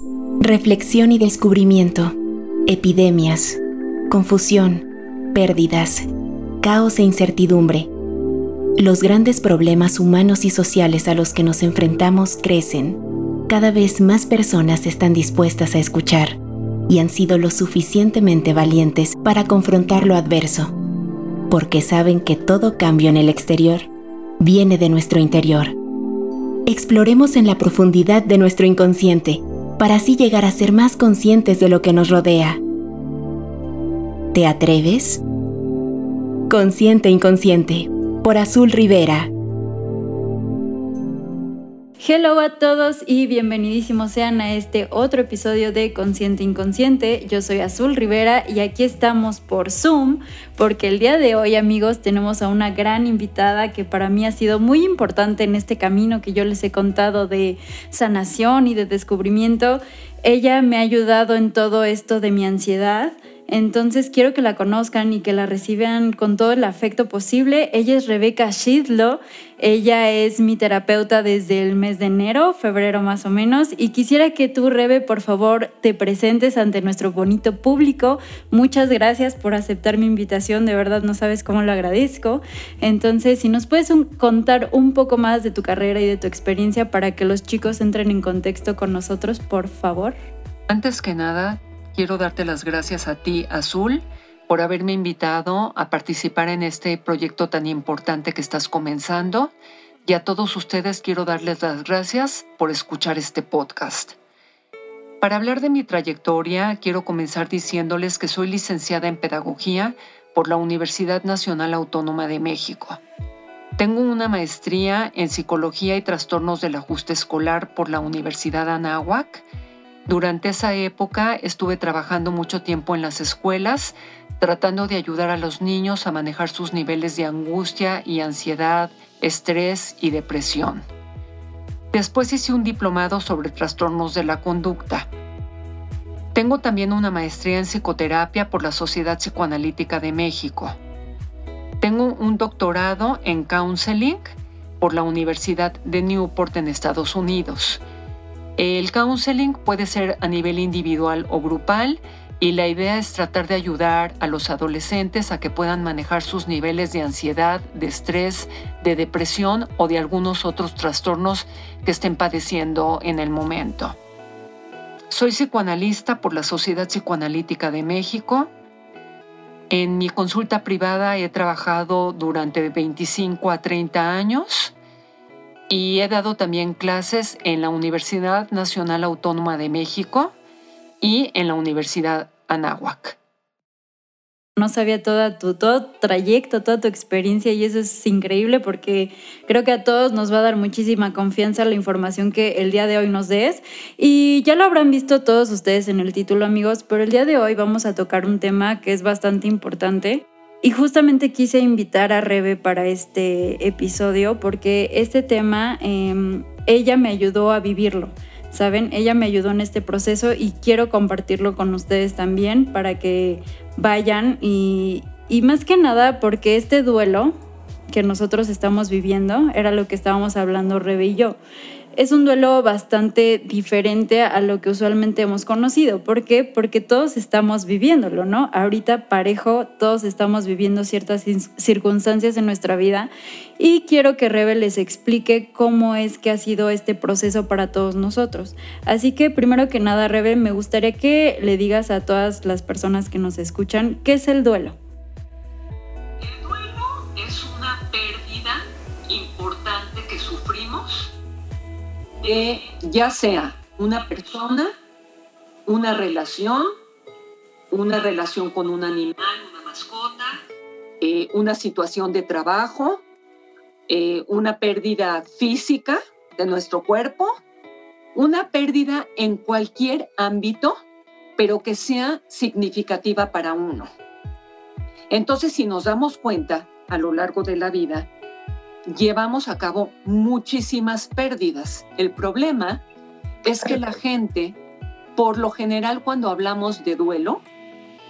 Reflexión y descubrimiento. Epidemias. Confusión. Pérdidas. Caos e incertidumbre. Los grandes problemas humanos y sociales a los que nos enfrentamos crecen. Cada vez más personas están dispuestas a escuchar y han sido lo suficientemente valientes para confrontar lo adverso, porque saben que todo cambio en el exterior viene de nuestro interior. Exploremos en la profundidad de nuestro inconsciente para así llegar a ser más conscientes de lo que nos rodea. ¿Te atreves? Consciente Inconsciente, por Azul Rivera. Hello a todos y bienvenidísimos sean a este otro episodio de Consciente Inconsciente. Yo soy Azul Rivera y aquí estamos por Zoom porque el día de hoy amigos tenemos a una gran invitada que para mí ha sido muy importante en este camino que yo les he contado de sanación y de descubrimiento. Ella me ha ayudado en todo esto de mi ansiedad entonces quiero que la conozcan y que la reciban con todo el afecto posible. Ella es Rebeca Shidlo. Ella es mi terapeuta desde el mes de enero, febrero más o menos. Y quisiera que tú, Rebe, por favor, te presentes ante nuestro bonito público. Muchas gracias por aceptar mi invitación. De verdad no sabes cómo lo agradezco. Entonces, si nos puedes contar un poco más de tu carrera y de tu experiencia para que los chicos entren en contexto con nosotros, por favor. Antes que nada, quiero darte las gracias a ti, Azul, por haberme invitado a participar en este proyecto tan importante que estás comenzando. Y a todos ustedes quiero darles las gracias por escuchar este podcast. Para hablar de mi trayectoria, quiero comenzar diciéndoles que soy licenciada en Pedagogía por la Universidad Nacional Autónoma de México. Tengo una maestría en Psicología y Trastornos del Ajuste Escolar por la Universidad Anáhuac durante esa época estuve trabajando mucho tiempo en las escuelas, tratando de ayudar a los niños a manejar sus niveles de angustia y ansiedad, estrés y depresión. Después hice un diplomado sobre trastornos de la conducta. Tengo también una maestría en psicoterapia por la Sociedad Psicoanalítica de México. Tengo un doctorado en counseling por la Universidad de Newport en Estados Unidos el counseling puede ser a nivel individual o grupal y la idea es tratar de ayudar a los adolescentes a que puedan manejar sus niveles de ansiedad, de estrés, de depresión o de algunos otros trastornos que estén padeciendo en el momento. Soy psicoanalista por la Sociedad Psicoanalítica de México. En mi consulta privada he trabajado durante 25 a 30 años y he dado también clases en la Universidad Nacional Autónoma de México y en la Universidad Anáhuac. No sabía toda tu todo trayecto, toda tu experiencia y eso es increíble porque creo que a todos nos va a dar muchísima confianza la información que el día de hoy nos des. Y ya lo habrán visto todos ustedes en el título amigos, pero el día de hoy vamos a tocar un tema que es bastante importante y justamente quise invitar a Rebe para este episodio porque este tema em, ella me ayudó a vivirlo. ¿Saben? Ella me ayudó en este proceso y quiero compartirlo con ustedes también para que vayan y, y más que nada porque este duelo que nosotros estamos viviendo era lo que estábamos hablando Rebe y yo es un duelo bastante diferente a lo que usualmente hemos conocido. ¿Por qué? Porque todos estamos viviéndolo, ¿no? Ahorita parejo, todos estamos viviendo ciertas circunstancias en nuestra vida y quiero que Rebe les explique cómo es que ha sido este proceso para todos nosotros. Así que primero que nada, Rebe, me gustaría que le digas a todas las personas que nos escuchan qué es el duelo. Ya sea una persona, una relación, una relación con un animal, una mascota, eh, una situación de trabajo, eh, una pérdida física de nuestro cuerpo, una pérdida en cualquier ámbito, pero que sea significativa para uno. Entonces, si nos damos cuenta a lo largo de la vida, llevamos a cabo muchísimas pérdidas. El problema es que la gente, por lo general cuando hablamos de duelo,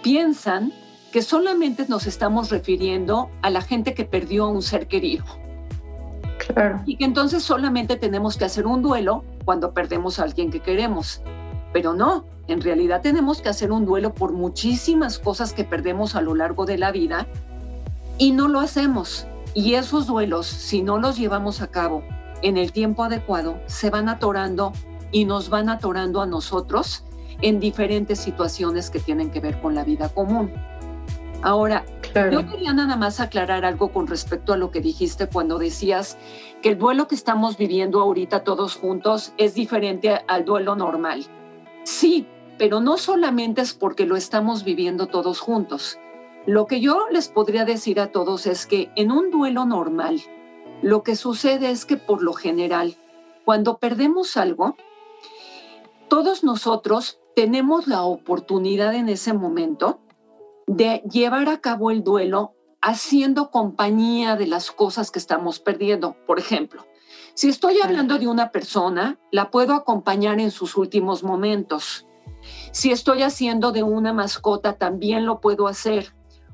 piensan que solamente nos estamos refiriendo a la gente que perdió a un ser querido. Y que entonces solamente tenemos que hacer un duelo cuando perdemos a alguien que queremos. pero no, en realidad tenemos que hacer un duelo por muchísimas cosas que perdemos a lo largo de la vida y no lo hacemos. Y esos duelos, si no los llevamos a cabo en el tiempo adecuado, se van atorando y nos van atorando a nosotros en diferentes situaciones que tienen que ver con la vida común. Ahora, yo quería nada más aclarar algo con respecto a lo que dijiste cuando decías que el duelo que estamos viviendo ahorita todos juntos es diferente al duelo normal. Sí, pero no solamente es porque lo estamos viviendo todos juntos. Lo que yo les podría decir a todos es que en un duelo normal, lo que sucede es que por lo general, cuando perdemos algo, todos nosotros tenemos la oportunidad en ese momento de llevar a cabo el duelo haciendo compañía de las cosas que estamos perdiendo. Por ejemplo, si estoy hablando de una persona, la puedo acompañar en sus últimos momentos. Si estoy haciendo de una mascota, también lo puedo hacer.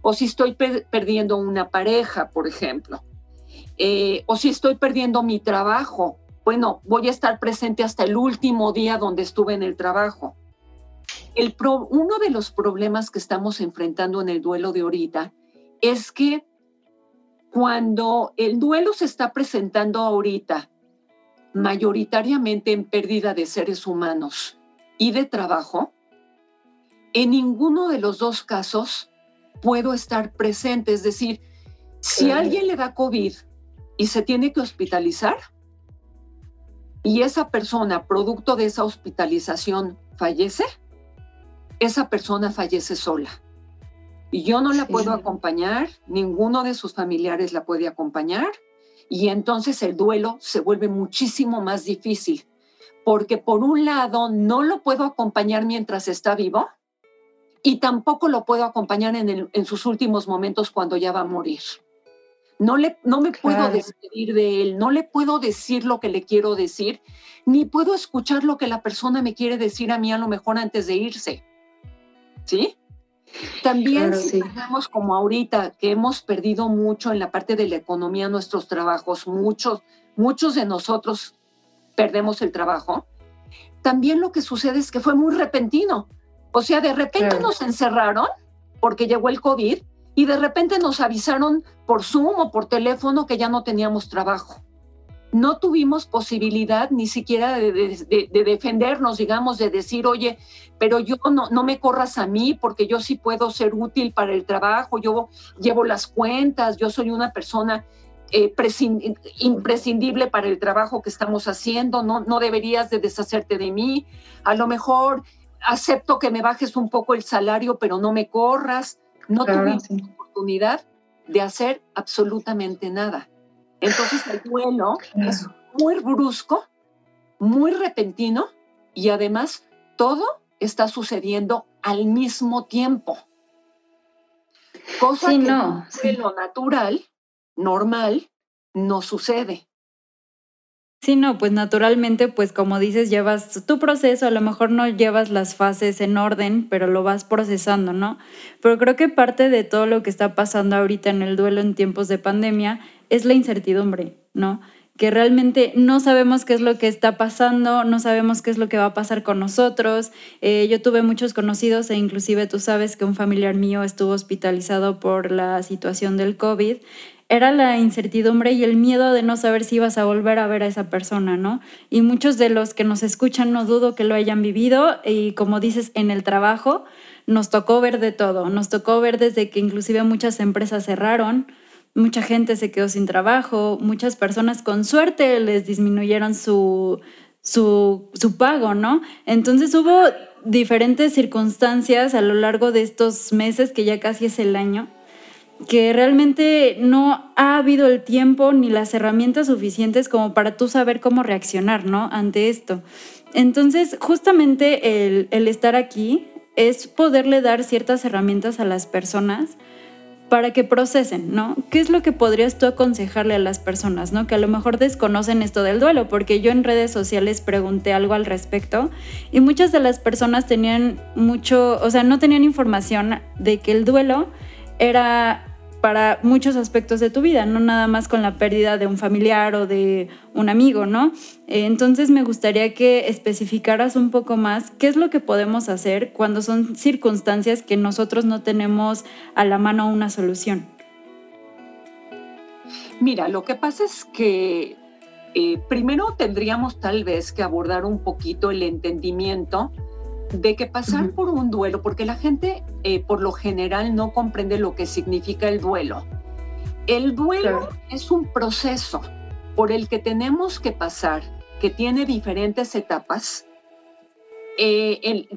O si estoy perdiendo una pareja, por ejemplo. Eh, o si estoy perdiendo mi trabajo, bueno, voy a estar presente hasta el último día donde estuve en el trabajo. El uno de los problemas que estamos enfrentando en el duelo de ahorita es que cuando el duelo se está presentando ahorita, mayoritariamente en pérdida de seres humanos y de trabajo, en ninguno de los dos casos puedo estar presente. Es decir, si alguien le da COVID y se tiene que hospitalizar, y esa persona, producto de esa hospitalización, fallece, esa persona fallece sola. Y yo no la puedo acompañar, ninguno de sus familiares la puede acompañar, y entonces el duelo se vuelve muchísimo más difícil, porque por un lado no lo puedo acompañar mientras está vivo, y tampoco lo puedo acompañar en, en sus últimos momentos cuando ya va a morir. No, le, no me puedo despedir de él, no le puedo decir lo que le quiero decir, ni puedo escuchar lo que la persona me quiere decir a mí a lo mejor antes de irse. ¿Sí? También si vemos como ahorita que hemos perdido mucho en la parte de la economía nuestros trabajos, muchos, muchos de nosotros perdemos el trabajo, también lo que sucede es que fue muy repentino. O sea, de repente nos encerraron porque llegó el COVID y de repente nos avisaron por Zoom o por teléfono que ya no teníamos trabajo. No tuvimos posibilidad ni siquiera de, defendernos, digamos, de decir, oye, pero yo no, no me corras a mí porque yo sí puedo ser útil para el trabajo, yo llevo las cuentas, yo soy una persona eh, imprescindible para el trabajo que estamos haciendo, no, no deberías de deshacerte de mí, a lo mejor acepto que me bajes un poco el salario, pero no me corras no tuvimos oportunidad de hacer absolutamente nada. Entonces el duelo es muy brusco, muy repentino y además todo está sucediendo al mismo tiempo. Cosa que no, en lo natural, normal, no sucede. Sí, no, pues naturalmente, pues como dices, llevas tu proceso, a lo mejor no llevas las fases en orden, pero lo vas procesando, ¿no? Pero creo que parte de todo lo que está pasando ahorita en el duelo en tiempos de pandemia es la incertidumbre, ¿no? Que realmente no sabemos qué es lo que está pasando, no sabemos qué es lo que va a pasar con nosotros. Eh, yo tuve muchos conocidos e inclusive tú sabes que un familiar mío estuvo hospitalizado por la situación del COVID era la incertidumbre y el miedo de no saber si ibas a volver a ver a esa persona, ¿no? Y muchos de los que nos escuchan no dudo que lo hayan vivido y como dices, en el trabajo nos tocó ver de todo, nos tocó ver desde que inclusive muchas empresas cerraron, mucha gente se quedó sin trabajo, muchas personas con suerte les disminuyeron su, su, su pago, ¿no? Entonces hubo diferentes circunstancias a lo largo de estos meses, que ya casi es el año, que realmente no ha habido el tiempo ni las herramientas suficientes como para tú saber cómo reaccionar, ¿no? Ante esto. Entonces, justamente el, el estar aquí es poderle dar ciertas herramientas a las personas para que procesen, ¿no? ¿Qué es lo que podrías tú aconsejarle a las personas, ¿no? Que a lo mejor desconocen esto del duelo, porque yo en redes sociales pregunté algo al respecto y muchas de las personas tenían mucho, o sea, no tenían información de que el duelo era para muchos aspectos de tu vida, no nada más con la pérdida de un familiar o de un amigo, ¿no? Eh, entonces me gustaría que especificaras un poco más qué es lo que podemos hacer cuando son circunstancias que nosotros no tenemos a la mano una solución. Mira, lo que pasa es que eh, primero tendríamos tal vez que abordar un poquito el entendimiento de que pasar por un duelo, porque la gente eh, por lo general no comprende lo que significa el duelo. El duelo es un proceso por el que tenemos que pasar, que tiene diferentes etapas, eh,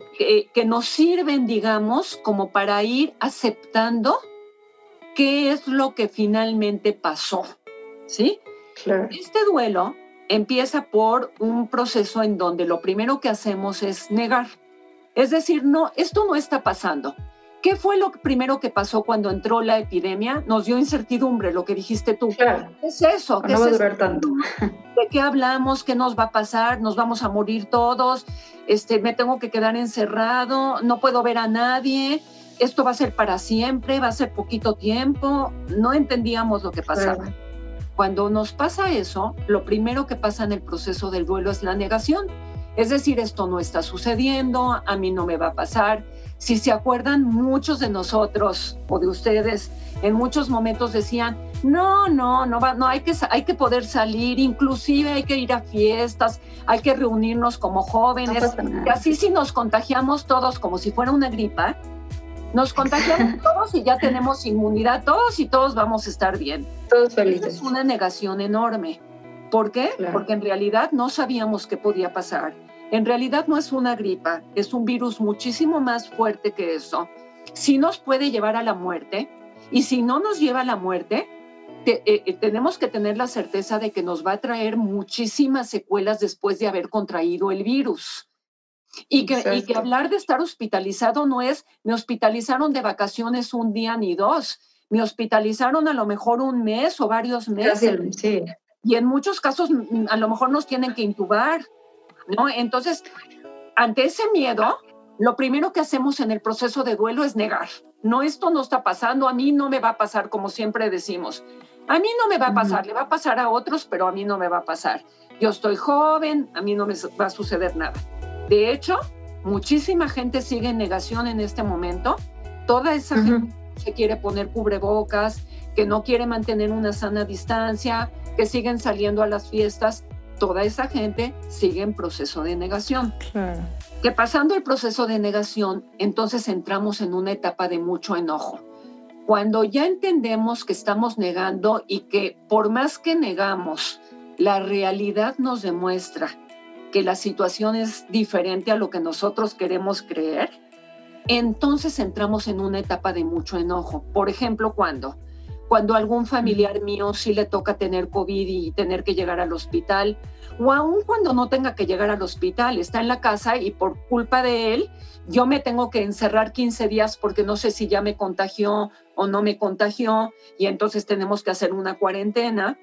que nos sirven, digamos, como para ir aceptando qué es lo que finalmente pasó. ¿Sí? Este duelo empieza por un proceso en donde lo primero que hacemos es negar. Es decir, no, esto no está pasando. ¿Qué fue lo primero que pasó cuando entró la epidemia? Nos dio incertidumbre, lo que dijiste tú. Claro. ¿Qué es eso? no va a durar tanto. ¿De qué hablamos? ¿Qué nos va a pasar? ¿Nos vamos a morir todos? Este, ¿Me tengo que quedar encerrado? ¿No puedo ver a nadie? ¿Esto va a ser para siempre? ¿Va a ser poquito tiempo? No entendíamos lo que pasaba. Cuando nos pasa eso, lo primero que pasa en el proceso del duelo es la negación es decir, esto no está sucediendo, a mí no me va a pasar. Si se acuerdan, muchos de nosotros o de ustedes en muchos momentos decían, no, no, no, va, no hay, que, hay que poder salir, inclusive hay que ir a fiestas, hay que reunirnos como jóvenes. y así si nos contagiamos todos como si fuera una gripa, nos contagiamos todos y ya tenemos inmunidad todos y todos vamos a estar bien. Todos felices. Es una negación enorme. ¿Por qué? Porque en realidad no sabíamos qué podía pasar. En realidad no es una gripa, es un virus muchísimo más fuerte que eso. Si nos puede llevar a la muerte y si no nos lleva a la muerte, eh, eh, tenemos que tener la certeza de que nos va a traer muchísimas secuelas después de haber contraído el virus. Y que, y que, hablar de estar hospitalizado no es, me hospitalizaron de vacaciones un día ni dos, me hospitalizaron a lo mejor un mes o varios meses. Sí. Y en muchos casos mm, a lo mejor nos tienen que intubar ¿no? Entonces, ante ese miedo, lo primero que hacemos en el proceso de duelo es negar. No, esto no está pasando, a mí no me va a pasar, como siempre decimos. A mí no me va a pasar, le va a pasar a otros, pero a mí no me va a pasar. Yo estoy joven, a mí no me va a suceder nada. De hecho, muchísima gente sigue en negación en este momento. Toda esa gente se quiere poner cubrebocas, que no quiere mantener una sana distancia, que siguen saliendo a las fiestas toda esa gente sigue en proceso de negación. Que pasando el proceso de negación, entonces entramos en una etapa de mucho enojo. Cuando ya entendemos que estamos negando y que por más que negamos, la realidad nos demuestra que la situación es diferente a lo que nosotros queremos creer, entonces entramos en una etapa de mucho enojo. Por ejemplo, cuando cuando algún familiar mío sí le toca tener COVID y tener que llegar al hospital, o aún cuando no tenga que llegar al hospital, está en la casa y por culpa de él, yo me tengo que encerrar 15 días porque no sé si ya me contagió o no me contagió, y entonces tenemos que hacer una cuarentena.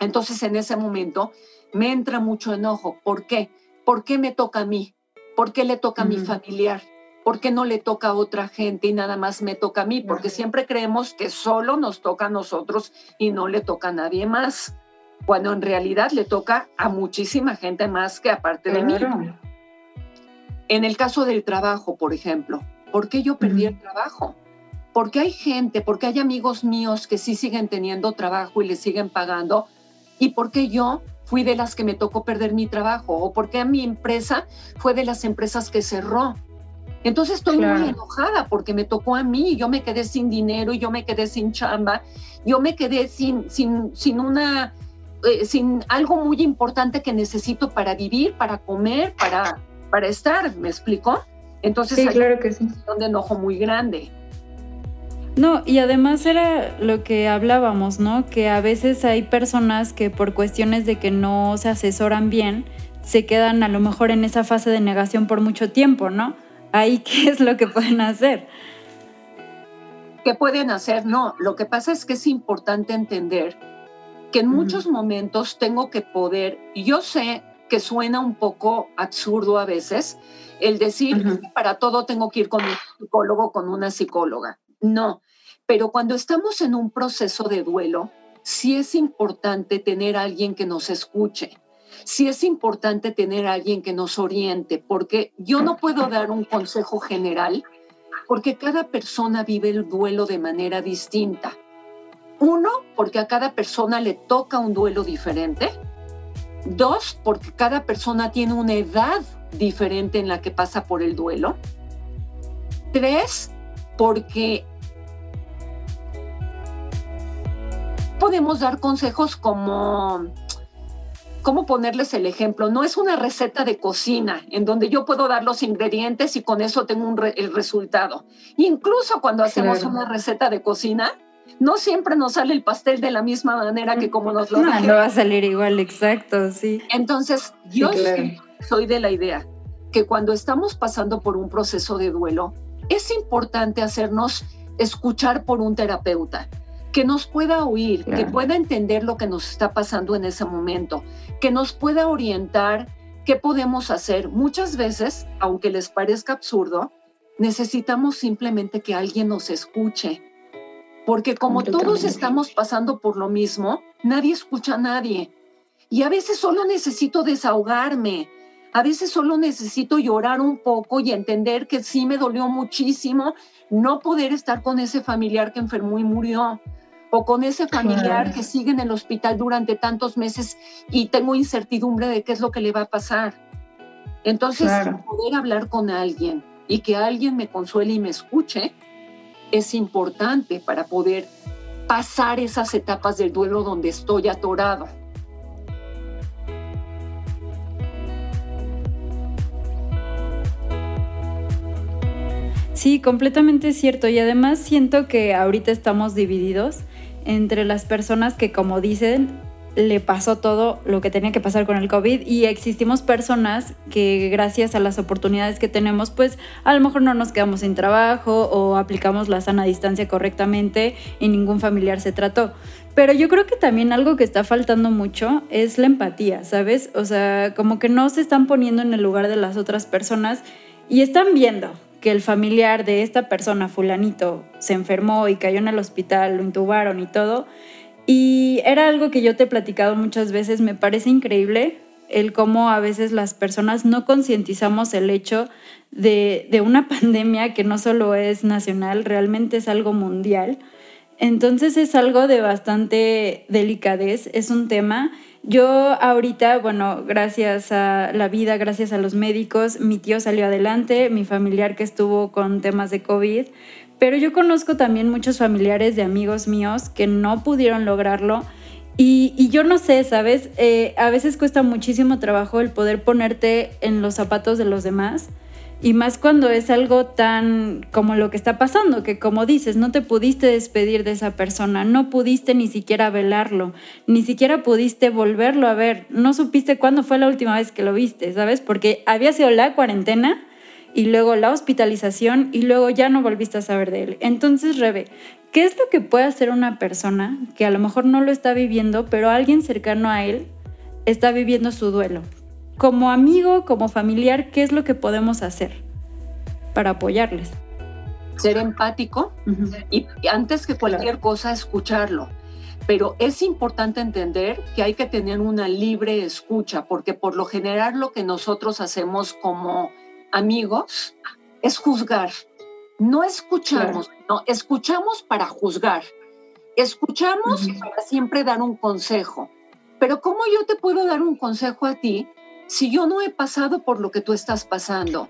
Entonces en ese momento me entra mucho enojo. ¿Por qué? ¿Por qué me toca a mí? ¿Por qué le toca a mi familiar? ¿Por qué no le toca a otra gente y nada más me toca a mí? Porque siempre creemos que solo nos toca a nosotros y no le toca a nadie más, cuando en realidad le toca a muchísima gente más que aparte de mí. En el caso del trabajo, por ejemplo, ¿por qué yo perdí el trabajo? Porque hay gente, porque hay amigos míos que sí siguen teniendo trabajo y le siguen pagando, y porque yo fui de las que me tocó perder mi trabajo, o porque mi empresa fue de las empresas que cerró. Entonces estoy muy enojada porque me tocó a mí, yo me quedé sin dinero, yo me quedé sin chamba, yo me quedé sin, sin, sin una, eh, sin algo muy importante que necesito para vivir, para comer, para, para estar, ¿me explico? Entonces sí, claro que sí. un enojo muy grande. No, y además era lo que hablábamos, ¿no? Que a veces hay personas que por cuestiones de que no se asesoran bien, se quedan a lo mejor en esa fase de negación por mucho tiempo, ¿no? Ahí qué es lo que pueden hacer. ¿Qué pueden hacer? No, lo que pasa es que es importante entender que en muchos momentos tengo que poder, yo sé que suena un poco absurdo a veces el decir para todo tengo que ir con un psicólogo, con una psicóloga. No, Pero cuando estamos en un proceso de duelo, sí es importante tener a alguien que nos escuche, sí es importante tener a alguien que nos oriente, porque yo no puedo dar un consejo general, porque cada persona vive el duelo de manera distinta. Uno, porque a cada persona le toca un duelo diferente. Dos, porque cada persona tiene una edad diferente en la que pasa por el duelo. Tres, porque podemos dar consejos como cómo ponerles el ejemplo. No es una receta de cocina en donde yo puedo dar los ingredientes y con eso tengo el resultado. Incluso cuando hacemos una receta de cocina, no siempre nos sale el pastel de la misma manera que como nos lo No, no va a salir igual, exacto, sí. Entonces, yo soy de la idea que cuando estamos pasando por un proceso de duelo, es importante hacernos escuchar por un terapeuta que nos pueda oír, que pueda entender lo que nos está pasando en ese momento, que nos pueda orientar qué podemos hacer. Muchas veces, aunque les parezca absurdo, necesitamos simplemente que alguien nos escuche, porque como todos estamos pasando por lo mismo, nadie escucha a nadie. Y a veces solo necesito desahogarme, a veces solo necesito llorar un poco y entender que sí me dolió muchísimo no poder estar con ese familiar que enfermó y murió o con ese familiar que sigue en el hospital durante tantos meses y tengo incertidumbre de qué es lo que le va a pasar. Entonces, poder hablar con alguien y que alguien me consuele y me escuche es importante para poder pasar esas etapas del duelo donde estoy atorado. Sí, completamente cierto. Y además siento que ahorita estamos divididos entre las personas que, como dicen, le pasó todo lo que tenía que pasar con el COVID y existimos personas que gracias a las oportunidades que tenemos, pues a lo mejor no nos quedamos sin trabajo o aplicamos la sana distancia correctamente y ningún familiar se trató. Pero yo creo que también algo que está faltando mucho es la empatía, ¿sabes? O sea, como que no se están poniendo en el lugar de las otras personas y están viendo que el familiar de esta persona, fulanito, se enfermó y cayó en el hospital, lo intubaron y todo. Y era algo que yo te he platicado muchas veces, me parece increíble el cómo a veces las personas no concientizamos el hecho de, de, una pandemia que no solo es nacional, realmente es algo mundial. Entonces es algo de bastante delicadez, es un tema yo ahorita, bueno, gracias a la vida, gracias a los médicos, mi tío salió adelante, mi familiar que estuvo con temas de COVID, pero yo conozco también muchos familiares de amigos míos que no pudieron lograrlo. Y, yo no sé, ¿sabes? Eh, a veces cuesta muchísimo trabajo el poder ponerte en los zapatos de los demás y más cuando es algo tan como lo que está pasando, que como dices, no te pudiste despedir de esa persona, no pudiste ni siquiera velarlo, ni siquiera pudiste volverlo a ver, no supiste cuándo fue la última vez que lo viste, ¿sabes? Porque había sido la cuarentena y luego la hospitalización y luego ya no volviste a saber de él. Entonces, Rebe, ¿qué es lo que puede hacer una persona que a lo mejor no lo está viviendo, pero alguien cercano a él está viviendo su duelo? Como amigo, como familiar, ¿qué es lo que podemos hacer para apoyarles? Ser empático y antes que cualquier cosa escucharlo. Pero es importante entender que hay que tener una libre escucha, porque por lo general lo que nosotros hacemos como amigos es juzgar. No escuchamos, no, escuchamos para juzgar. Escuchamos para siempre dar un consejo. Pero ¿cómo yo te puedo dar un consejo a ti si yo no he pasado por lo que tú estás pasando,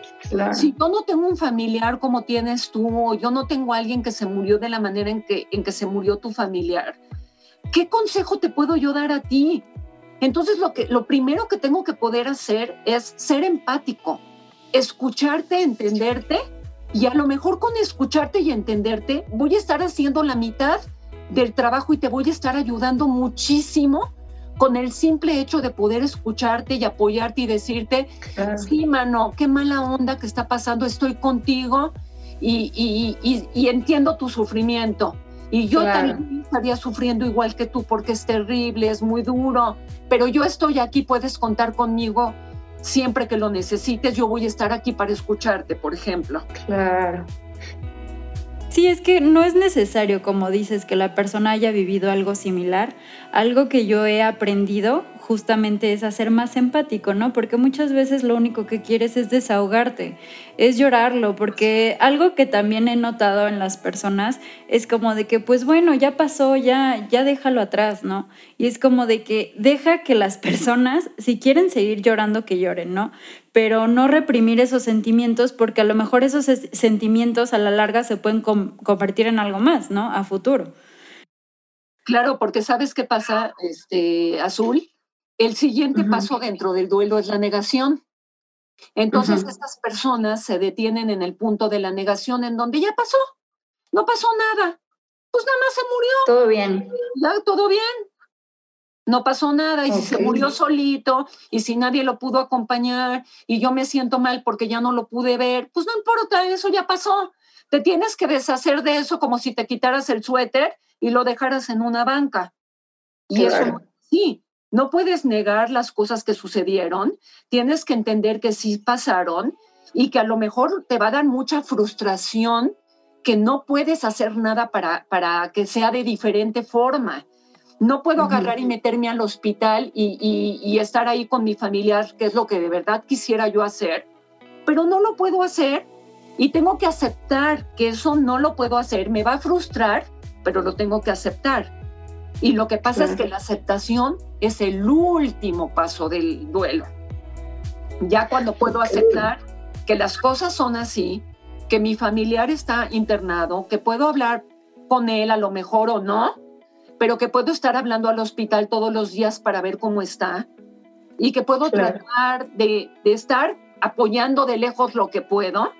si yo no tengo un familiar como tienes tú, o yo no tengo alguien que se murió de la manera en que, en que se murió tu familiar, ¿qué consejo te puedo yo dar a ti? Entonces lo, que, lo primero que tengo que poder hacer es ser empático, escucharte, entenderte, y a lo mejor con escucharte y entenderte voy a estar haciendo la mitad del trabajo y te voy a estar ayudando muchísimo con el simple hecho de poder escucharte y apoyarte y decirte, sí, mano, qué mala onda que está pasando, estoy contigo y, entiendo tu sufrimiento. Y yo también estaría sufriendo igual que tú porque es terrible, es muy duro, pero yo estoy aquí, puedes contar conmigo siempre que lo necesites, yo voy a estar aquí para escucharte, por ejemplo. Claro. Sí, es que no es necesario, como dices, que la persona haya vivido algo similar. Algo que yo he aprendido justamente es hacer más empático, ¿no? Porque muchas veces lo único que quieres es desahogarte, es llorarlo, porque algo que también he notado en las personas es como de que, pues bueno, ya pasó, ya, ya déjalo atrás, ¿no? Y es como de que deja que las personas, si quieren seguir llorando, que lloren, ¿no? Pero no reprimir esos sentimientos, porque a lo mejor esos sentimientos a la larga se pueden convertir en algo más, ¿no? A futuro. Claro, porque sabes qué pasa, este, Azul, el siguiente paso dentro del duelo es la negación. Entonces estas personas se detienen en el punto de la negación en donde ya pasó, no pasó nada, pues nada más se murió. Todo bien. Ya, todo bien. No pasó nada y si se murió solito y si nadie lo pudo acompañar y yo me siento mal porque ya no lo pude ver, pues no importa, eso ya pasó. Te tienes que deshacer de eso como si te quitaras el suéter y lo dejaras en una banca. Y eso sí, no puedes negar las cosas que sucedieron, tienes que entender que sí pasaron y que a lo mejor te va a dar mucha frustración que no puedes hacer nada para, para que sea de diferente forma. No puedo agarrar y meterme al hospital y, y, estar ahí con mi familiar, que es lo que de verdad quisiera yo hacer, pero no lo puedo hacer y tengo que aceptar que eso no lo puedo hacer. Me va a frustrar, pero lo tengo que aceptar. Y lo que pasa es que la aceptación es el último paso del duelo. Ya cuando puedo aceptar que las cosas son así, que mi familiar está internado, que puedo hablar con él a lo mejor o no, pero que puedo estar hablando al hospital todos los días para ver cómo está y que puedo tratar de, de estar apoyando de lejos lo que puedo,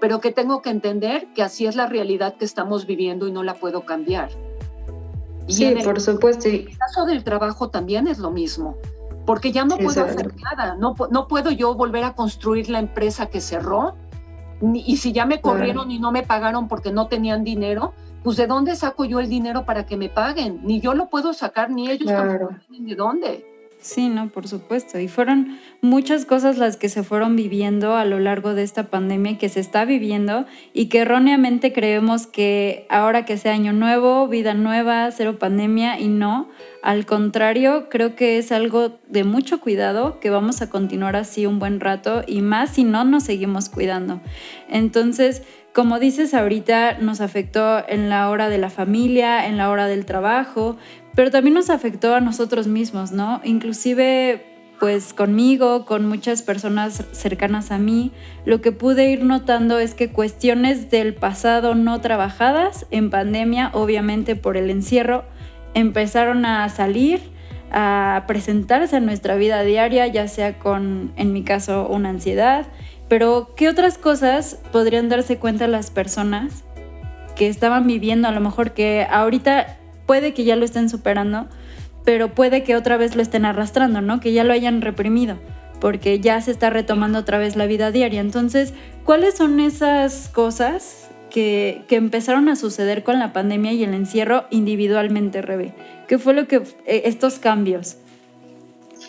pero que tengo que entender que así es la realidad que estamos viviendo y no la puedo cambiar sí, por supuesto. En el caso del trabajo también es lo mismo, porque ya no puedo hacer nada, no, no puedo yo volver a construir la empresa que cerró, y si ya me corrieron y no me pagaron porque no tenían dinero, pues ¿de dónde saco yo el dinero para que me paguen? Ni yo lo puedo sacar, ni ellos claro. de dónde. Sí, no, por supuesto. Y fueron muchas cosas las que se fueron viviendo a lo largo de esta pandemia que se está viviendo y que erróneamente creemos que ahora que sea año nuevo, vida nueva, cero pandemia y no. Al contrario, creo que es algo de mucho cuidado, que vamos a continuar así un buen rato y más si no nos seguimos cuidando. Entonces, como dices ahorita, nos afectó en la hora de la familia, en la hora del trabajo, pero también nos afectó a nosotros mismos, ¿no? Inclusive pues conmigo, con muchas personas cercanas a mí, lo que pude ir notando es que cuestiones del pasado no trabajadas en pandemia, obviamente por el encierro, empezaron a salir, a presentarse en nuestra vida diaria, ya sea con, en mi caso, una ansiedad, pero ¿qué otras cosas podrían darse cuenta las personas que estaban viviendo a lo mejor que ahorita puede que ya lo estén superando, pero puede que otra vez lo estén arrastrando, ¿no? Que ya lo hayan reprimido, porque ya se está retomando otra vez la vida diaria. Entonces, ¿cuáles son esas cosas que, que empezaron a suceder con la pandemia y el encierro individualmente, Rebe? ¿Qué fue lo que, eh, estos cambios?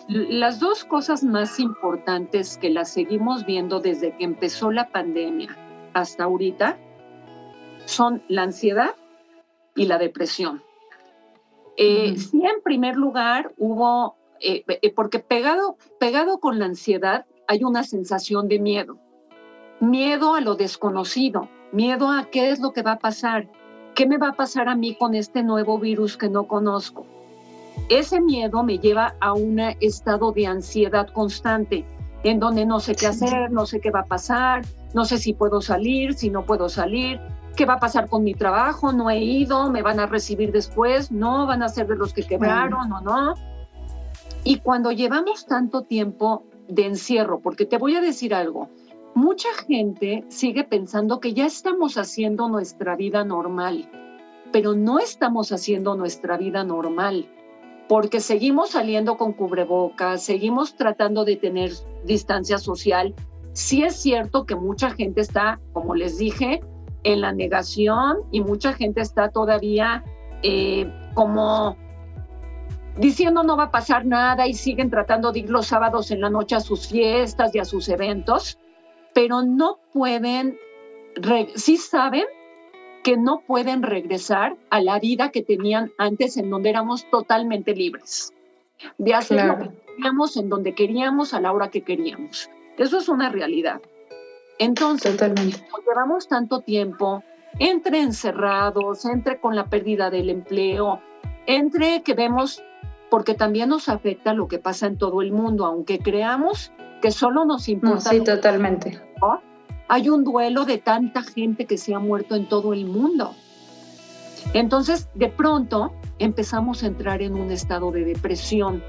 Las dos cosas más importantes que las seguimos viendo desde que empezó la pandemia hasta ahorita son la ansiedad y la depresión. Eh, sí, en primer lugar hubo, eh, eh, porque pegado, pegado con la ansiedad hay una sensación de miedo, miedo a lo desconocido, miedo a qué es lo que va a pasar, qué me va a pasar a mí con este nuevo virus que no conozco. Ese miedo me lleva a un estado de ansiedad constante, en donde no sé qué hacer, no sé qué va a pasar, no sé si puedo salir, si no puedo salir, ¿Qué va a pasar con mi trabajo? No he ido, me van a recibir después, no, van a ser de los que quebraron o no. Y cuando llevamos tanto tiempo de encierro, porque te voy a decir algo, mucha gente sigue pensando que ya estamos haciendo nuestra vida normal, pero no estamos haciendo nuestra vida normal, porque seguimos saliendo con cubrebocas, seguimos tratando de tener distancia social. Sí es cierto que mucha gente está, como les dije, en la negación y mucha gente está todavía eh, como diciendo no va a pasar nada y siguen tratando de ir los sábados en la noche a sus fiestas y a sus eventos, pero no pueden, sí saben que no pueden regresar a la vida que tenían antes en donde éramos totalmente libres, de hacer lo que queríamos en donde queríamos a la hora que queríamos. Eso es una realidad. Entonces, llevamos tanto tiempo entre encerrados, entre con la pérdida del empleo, entre que vemos, porque también nos afecta lo que pasa en todo el mundo, aunque creamos que solo nos importa. sí, totalmente. Hay un duelo de tanta gente que se ha muerto en todo el mundo. Entonces, de pronto, empezamos a entrar en un estado de depresión.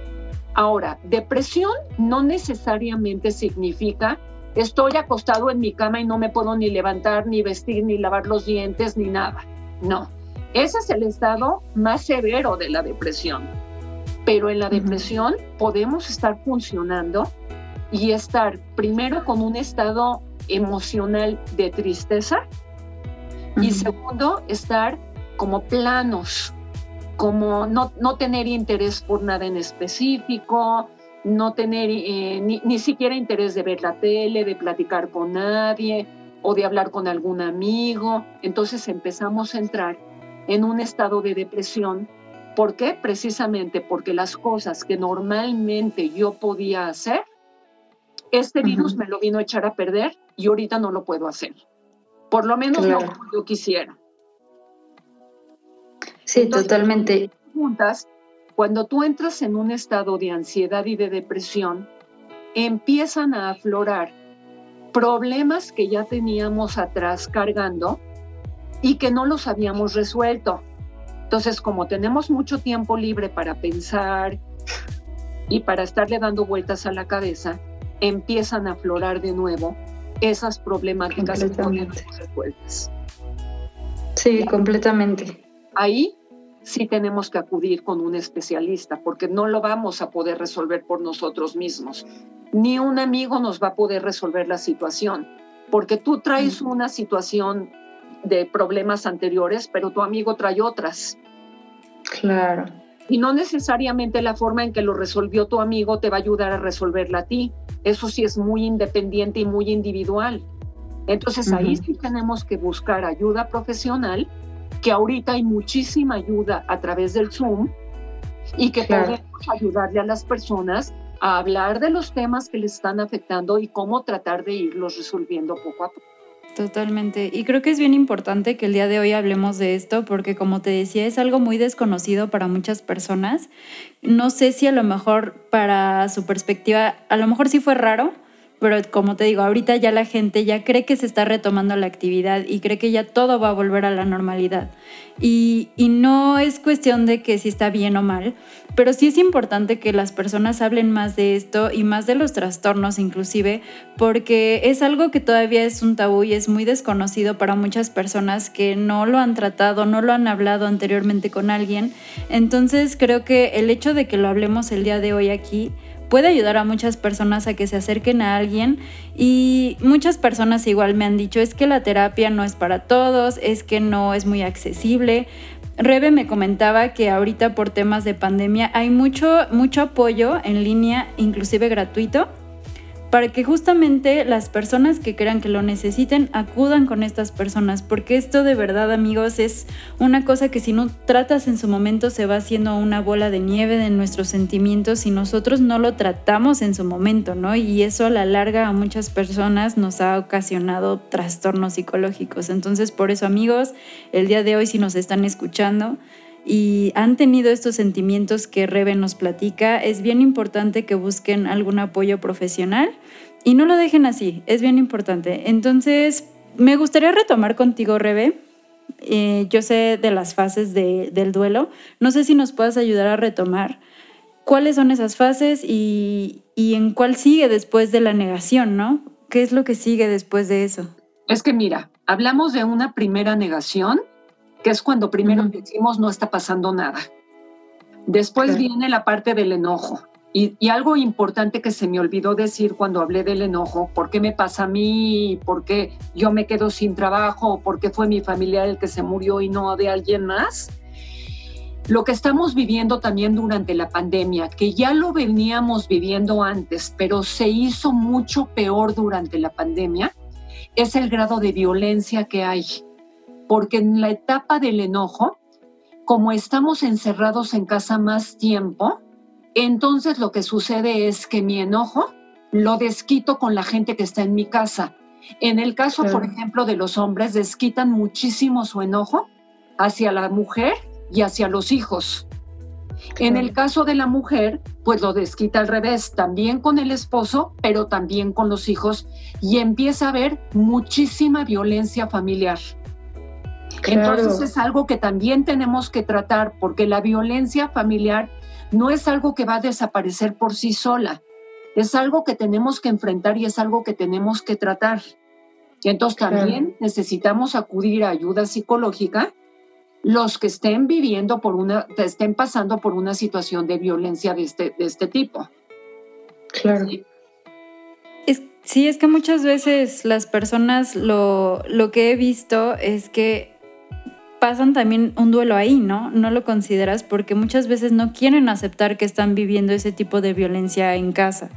Ahora, depresión no necesariamente significa estoy acostado en mi cama y no me puedo ni levantar, ni vestir, ni lavar los dientes, ni nada. No, ese es el estado más severo de la depresión. Pero en la depresión podemos estar funcionando y estar primero con un estado emocional de tristeza y segundo, estar como planos, como no, no tener interés por nada en específico, no tener eh, ni, ni, siquiera interés de ver la tele, de platicar con nadie o de hablar con algún amigo. Entonces empezamos a entrar en un estado de depresión. ¿Por qué? Precisamente porque las cosas que normalmente yo podía hacer, este virus me lo vino a echar a perder y ahorita no lo puedo hacer. Por lo menos no como yo quisiera. Sí, totalmente. Juntas, cuando tú entras en un estado de ansiedad y de depresión, empiezan a aflorar problemas que ya teníamos atrás cargando y que no los habíamos resuelto. Entonces, como tenemos mucho tiempo libre para pensar y para estarle dando vueltas a la cabeza, empiezan a aflorar de nuevo esas problemáticas que no resueltas. Sí, completamente. Ahí sí tenemos que acudir con un especialista porque no lo vamos a poder resolver por nosotros mismos. Ni un amigo nos va a poder resolver la situación porque tú traes una situación de problemas anteriores, pero tu amigo trae otras. Claro. Y no necesariamente la forma en que lo resolvió tu amigo te va a ayudar a resolverla a ti. Eso sí es muy independiente y muy individual. Entonces ahí sí tenemos que buscar ayuda profesional que ahorita hay muchísima ayuda a través del Zoom y que podemos ayudarle a las personas a hablar de los temas que les están afectando y cómo tratar de irlos resolviendo poco a poco. Totalmente. Y creo que es bien importante que el día de hoy hablemos de esto porque como te decía es algo muy desconocido para muchas personas. No sé si a lo mejor para su perspectiva, a lo mejor sí fue raro, pero como te digo, ahorita ya la gente ya cree que se está retomando la actividad y cree que ya todo va a volver a la normalidad. Y, y, no es cuestión de que si está bien o mal, pero sí es importante que las personas hablen más de esto y más de los trastornos inclusive, porque es algo que todavía es un tabú y es muy desconocido para muchas personas que no lo han tratado, no lo han hablado anteriormente con alguien. Entonces creo que el hecho de que lo hablemos el día de hoy aquí, puede ayudar a muchas personas a que se acerquen a alguien y muchas personas igual me han dicho es que la terapia no es para todos, es que no es muy accesible. Rebe me comentaba que ahorita por temas de pandemia hay mucho, mucho apoyo en línea, inclusive gratuito, para que justamente las personas que crean que lo necesiten acudan con estas personas, porque esto de verdad amigos es una cosa que si no tratas en su momento se va haciendo una bola de nieve de nuestros sentimientos y nosotros no lo tratamos en su momento, ¿no? Y eso a la larga a muchas personas nos ha ocasionado trastornos psicológicos. Entonces por eso amigos, el día de hoy si nos están escuchando, y han tenido estos sentimientos que Rebe nos platica, es bien importante que busquen algún apoyo profesional y no lo dejen así, es bien importante. Entonces, me gustaría retomar contigo, Rebe. Eh, yo sé de las fases del duelo, no sé si nos puedas ayudar a retomar cuáles son esas fases y, y en cuál sigue después de la negación, ¿no? ¿Qué es lo que sigue después de eso? Es que mira, hablamos de una primera negación que es cuando primero decimos no está pasando nada. Después viene la parte del enojo. Y, algo importante que se me olvidó decir cuando hablé del enojo, ¿por qué me pasa a mí? ¿Por qué yo me quedo sin trabajo? ¿Por qué fue mi familiar el que se murió y no de alguien más? Lo que estamos viviendo también durante la pandemia, que ya lo veníamos viviendo antes, pero se hizo mucho peor durante la pandemia, es el grado de violencia que hay porque en la etapa del enojo, como estamos encerrados en casa más tiempo, entonces lo que sucede es que mi enojo lo desquito con la gente que está en mi casa. En el caso, por ejemplo, de los hombres, desquitan muchísimo su enojo hacia la mujer y hacia los hijos. En el caso de la mujer, pues lo desquita al revés, también con el esposo, pero también con los hijos, y empieza a haber muchísima violencia familiar. Entonces es algo que también tenemos que tratar, porque la violencia familiar no es algo que va a desaparecer por sí sola, es algo que tenemos que enfrentar y es algo que tenemos que tratar. Y entonces también necesitamos acudir a ayuda psicológica los que estén viviendo por una, estén pasando por una situación de violencia de este, de este tipo. Claro. Sí. Es, sí, es que muchas veces las personas lo, lo que he visto es que pasan también un duelo ahí, ¿no? No lo consideras porque muchas veces no quieren aceptar que están viviendo ese tipo de violencia en casa.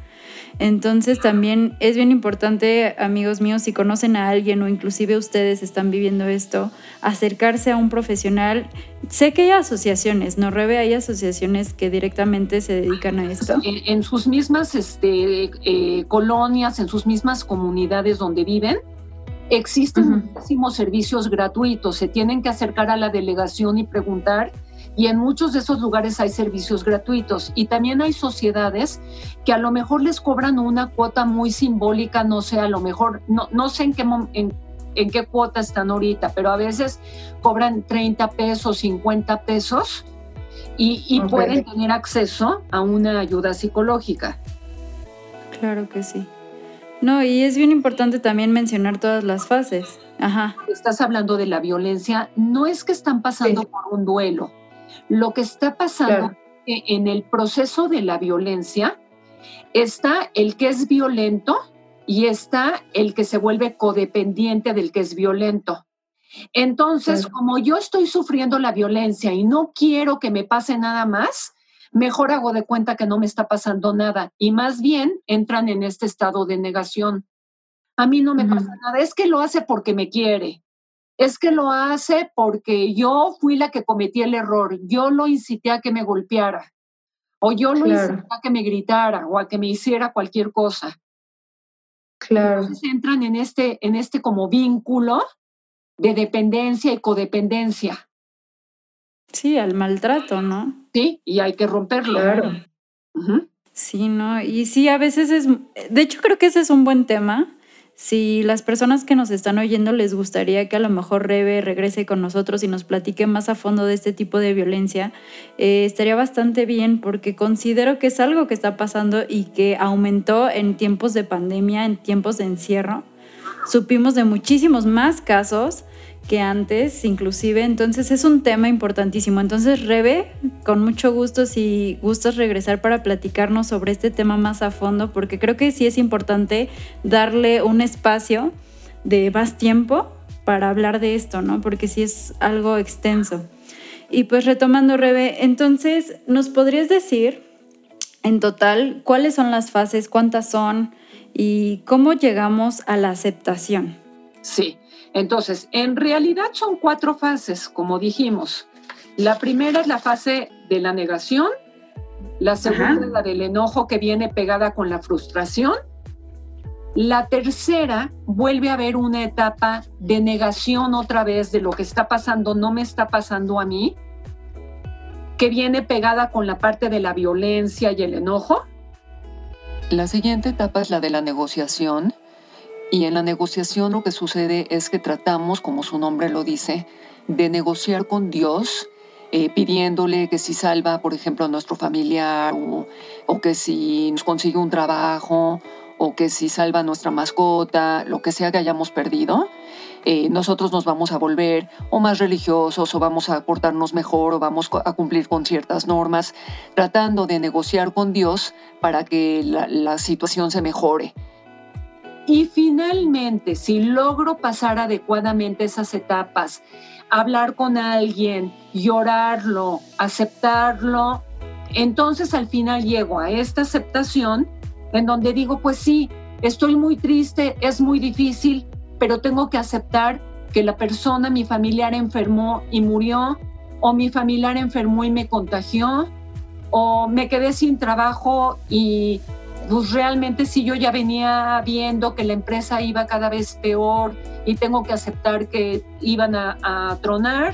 Entonces también es bien importante, amigos míos, si conocen a alguien o inclusive ustedes están viviendo esto, acercarse a un profesional. Sé que hay asociaciones, ¿no, Rebe? Hay asociaciones que directamente se dedican a esto. En, sus mismas este, eh, colonias, en sus mismas comunidades donde viven, existen muchísimos servicios gratuitos. Se tienen que acercar a la delegación y preguntar y en muchos de esos lugares hay servicios gratuitos y también hay sociedades que a lo mejor les cobran una cuota muy simbólica, no sé, a lo mejor, no, no sé en qué, en, en qué cuota están ahorita, pero a veces cobran 30 pesos, 50 pesos y, y pueden tener acceso a una ayuda psicológica. Claro que sí. No, y es bien importante también mencionar todas las fases. Ajá. Estás hablando de la violencia, no es que están pasando por un duelo, lo que está pasando en el proceso de la violencia está el que es violento y está el que se vuelve codependiente del que es violento. Entonces, como yo estoy sufriendo la violencia y no quiero que me pase nada más, mejor hago de cuenta que no me está pasando nada y más bien entran en este estado de negación. A mí no me pasa nada, es que lo hace porque me quiere, es que lo hace porque yo fui la que cometí el error, yo lo incité a que me golpeara, o yo lo incité a que me gritara, o a que me hiciera cualquier cosa. Claro. Entonces entran en este, en este como vínculo de dependencia y codependencia. Sí, al maltrato, ¿no? Sí, y hay que romperlo. Claro. Sí, ¿no? Y sí, a veces es, de hecho creo que ese es un buen tema, si las personas que nos están oyendo les gustaría que a lo mejor Rebe regrese con nosotros y nos platique más a fondo de este tipo de violencia, eh, estaría bastante bien porque considero que es algo que está pasando y que aumentó en tiempos de pandemia, en tiempos de encierro. Supimos de muchísimos más casos que antes, inclusive. Entonces es un tema importantísimo. Entonces, Rebe, con mucho gusto, si gustas regresar para platicarnos sobre este tema más a fondo, porque creo que sí es importante darle un espacio de más tiempo para hablar de esto, ¿no? Porque sí es algo extenso. Y pues retomando, Rebe, entonces, ¿nos podrías decir en total cuáles son las fases, cuántas son y cómo llegamos a la aceptación? Sí. Entonces, en realidad son cuatro fases, como dijimos. La primera es la fase de la negación, la segunda es la del enojo que viene pegada con la frustración. La tercera vuelve a haber una etapa de negación otra vez de lo que está pasando, no me está pasando a mí, que viene pegada con la parte de la violencia y el enojo. La siguiente etapa es la de la negociación, y en la negociación lo que sucede es que tratamos, como su nombre lo dice, de negociar con Dios, eh, pidiéndole que si salva, por ejemplo, a nuestro familiar, o, que si nos consigue un trabajo, o que si salva a nuestra mascota, lo que sea que hayamos perdido, eh, nosotros nos vamos a volver o más religiosos, o vamos a portarnos mejor, o vamos a cumplir con ciertas normas, tratando de negociar con Dios para que la, la situación se mejore. Y finalmente, si logro pasar adecuadamente esas etapas, hablar con alguien, llorarlo, aceptarlo, entonces al final llego a esta aceptación en donde digo, pues sí, estoy muy triste, es muy difícil, pero tengo que aceptar que la persona, mi familiar enfermó y murió, o mi familiar enfermó y me contagió, o me quedé sin trabajo y pues realmente si yo ya venía viendo que la empresa iba cada vez peor y tengo que aceptar que iban a, tronar,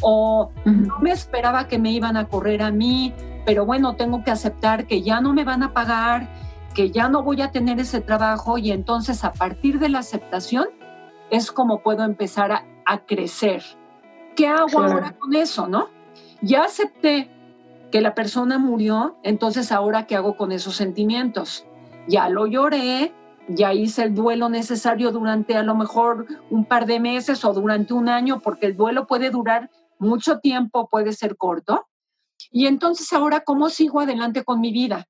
o no me esperaba que me iban a correr a mí, pero bueno, tengo que aceptar que ya no me van a pagar, que ya no voy a tener ese trabajo y entonces a partir de la aceptación es como puedo empezar a, crecer. ¿Qué hago ahora con eso, no? Ya acepté que la persona murió, entonces ahora qué hago con esos sentimientos? Ya lo lloré, ya hice el duelo necesario durante a lo mejor un par de meses o durante un año, porque el duelo puede durar mucho tiempo, puede ser corto. Y entonces ahora, ¿cómo sigo adelante con mi vida?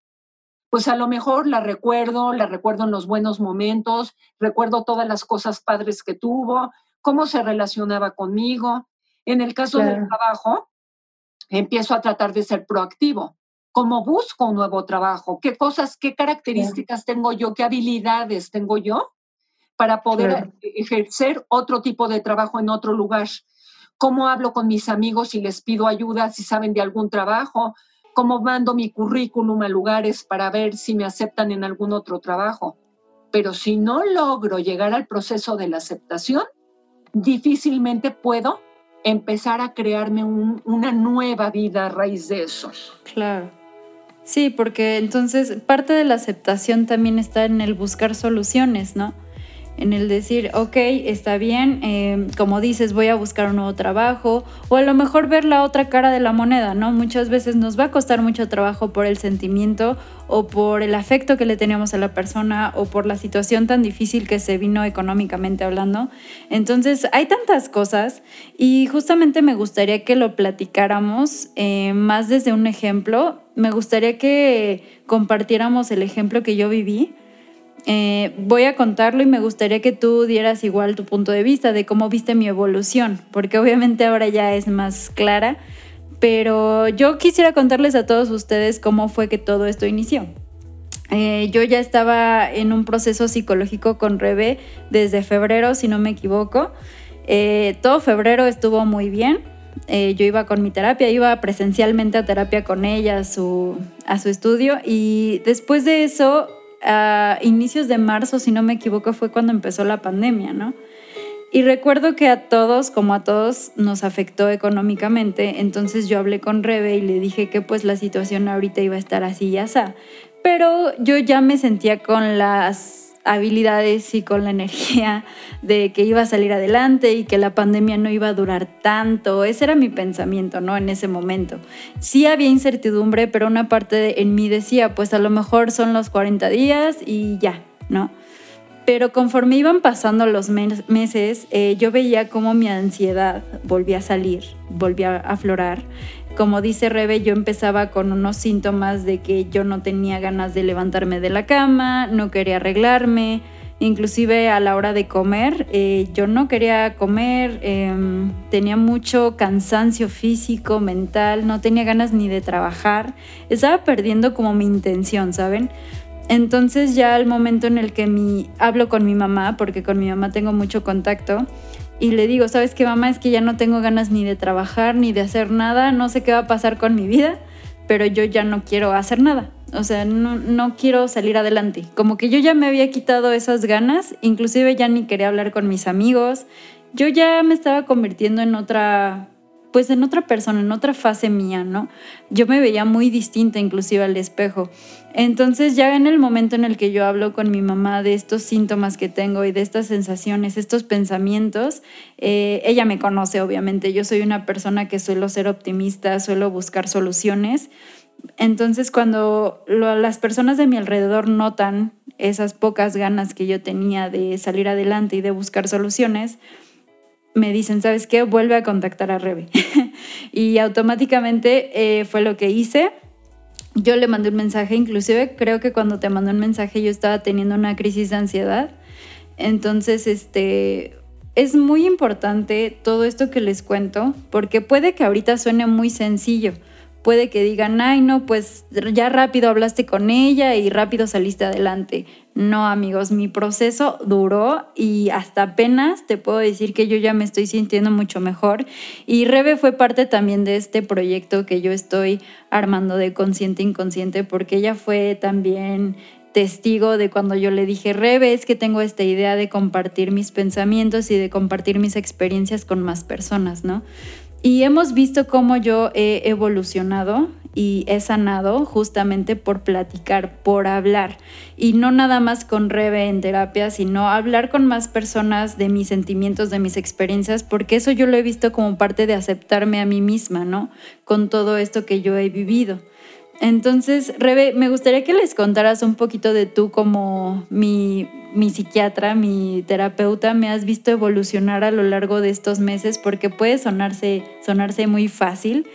Pues a lo mejor la recuerdo, la recuerdo en los buenos momentos, recuerdo todas las cosas padres que tuvo, cómo se relacionaba conmigo. En el caso del trabajo, empiezo a tratar de ser proactivo. ¿Cómo busco un nuevo trabajo? ¿Qué cosas, qué características tengo yo, qué habilidades tengo yo para poder ejercer otro tipo de trabajo en otro lugar? ¿Cómo hablo con mis amigos y les pido ayuda si saben de algún trabajo? ¿Cómo mando mi currículum a lugares para ver si me aceptan en algún otro trabajo? Pero si no logro llegar al proceso de la aceptación, difícilmente puedo empezar a crearme una nueva vida a raíz de eso. Claro. Sí, porque entonces parte de la aceptación también está en el buscar soluciones, ¿no? En el decir, ok, está bien, em, como dices, voy a buscar un nuevo trabajo, o a lo mejor ver la otra cara de la moneda, ¿no? Muchas veces nos va a costar mucho trabajo por el sentimiento o por el afecto que le teníamos a la persona o por la situación tan difícil que se vino económicamente hablando. Entonces, hay tantas cosas y justamente me gustaría que lo platicáramos eh, más desde un ejemplo. Me gustaría que compartiéramos el ejemplo que yo viví eh, voy a contarlo y me gustaría que tú dieras igual tu punto de vista de cómo viste mi evolución, porque obviamente ahora ya es más clara, pero yo quisiera contarles a todos ustedes cómo fue que todo esto inició. Eh, yo ya estaba en un proceso psicológico con Rebe desde febrero, si no me equivoco. Eh, todo febrero estuvo muy bien. yo iba con mi terapia, iba presencialmente a terapia con ella, a su, a su estudio, y después de eso a inicios de marzo, si no me equivoco, fue cuando empezó la pandemia, ¿no? Y recuerdo que a todos, como a todos, nos afectó económicamente, entonces yo hablé con Rebe y le dije que pues la situación ahorita iba a estar así y así. Pero yo ya me sentía con las habilidades y con la energía de que iba a salir adelante y que la pandemia no iba a durar tanto. Ese era mi pensamiento, ¿no? En ese momento. Sí había incertidumbre, pero una parte en mí decía, pues a lo mejor son los 40 días y ya, ¿no? Pero conforme iban pasando los meses, eh, yo veía cómo mi ansiedad volvía a salir, volvía a aflorar como dice Rebe, yo empezaba con unos síntomas de que yo no tenía ganas de levantarme de la cama, no quería arreglarme, inclusive a la hora de comer, eh, yo no quería comer, em, tenía mucho cansancio físico, mental, no tenía ganas ni de trabajar, estaba perdiendo como mi intención, ¿saben? Entonces ya al momento en el que mi, hablo con mi mamá, porque con mi mamá tengo mucho contacto, y le digo, ¿sabes qué, mamá? Es que ya no tengo ganas ni de trabajar, ni de hacer nada, no sé qué va a pasar con mi vida, pero yo ya no quiero hacer nada. O sea, no, no quiero salir adelante. Como que yo ya me había quitado esas ganas, inclusive ya ni quería hablar con mis amigos. Yo ya me estaba convirtiendo en otra pues en otra persona, en otra fase mía, ¿no? Yo me veía muy distinta inclusive al espejo. Entonces ya en el momento en el que yo hablo con mi mamá de estos síntomas que tengo y de estas sensaciones, estos pensamientos, eh, ella me conoce obviamente, yo soy una persona que suelo ser optimista, suelo buscar soluciones. Entonces cuando las personas de mi alrededor notan esas pocas ganas que yo tenía de salir adelante y de buscar soluciones, me dicen, ¿sabes qué? Vuelve a contactar a Rebe. y automáticamente eh, fue lo que hice. Yo le mandé un mensaje, inclusive creo que cuando te mandé un mensaje yo estaba teniendo una crisis de ansiedad. Entonces, este, es muy importante todo esto que les cuento, porque puede que ahorita suene muy sencillo, puede que digan, ay, no, pues ya rápido hablaste con ella y rápido saliste adelante. No, amigos, mi proceso duró y hasta apenas te puedo decir que yo ya me estoy sintiendo mucho mejor. Y Rebe fue parte también de este proyecto que yo estoy armando de Consciente Inconsciente, porque ella fue también testigo de cuando yo le dije, Rebe, es que tengo esta idea de compartir mis pensamientos y de compartir mis experiencias con más personas, ¿no? Y hemos visto cómo yo he evolucionado y he sanado justamente por platicar, por hablar. Y no nada más con Rebe en terapia, sino hablar con más personas de mis sentimientos, de mis experiencias, porque eso yo lo he visto como parte de aceptarme a mí misma, ¿no? Con todo esto que yo he vivido. Entonces, Rebe, me gustaría que les contaras un poquito de tú como mi, mi, psiquiatra, mi terapeuta, me has visto evolucionar a lo largo de estos meses porque puede sonarse, sonarse muy fácil,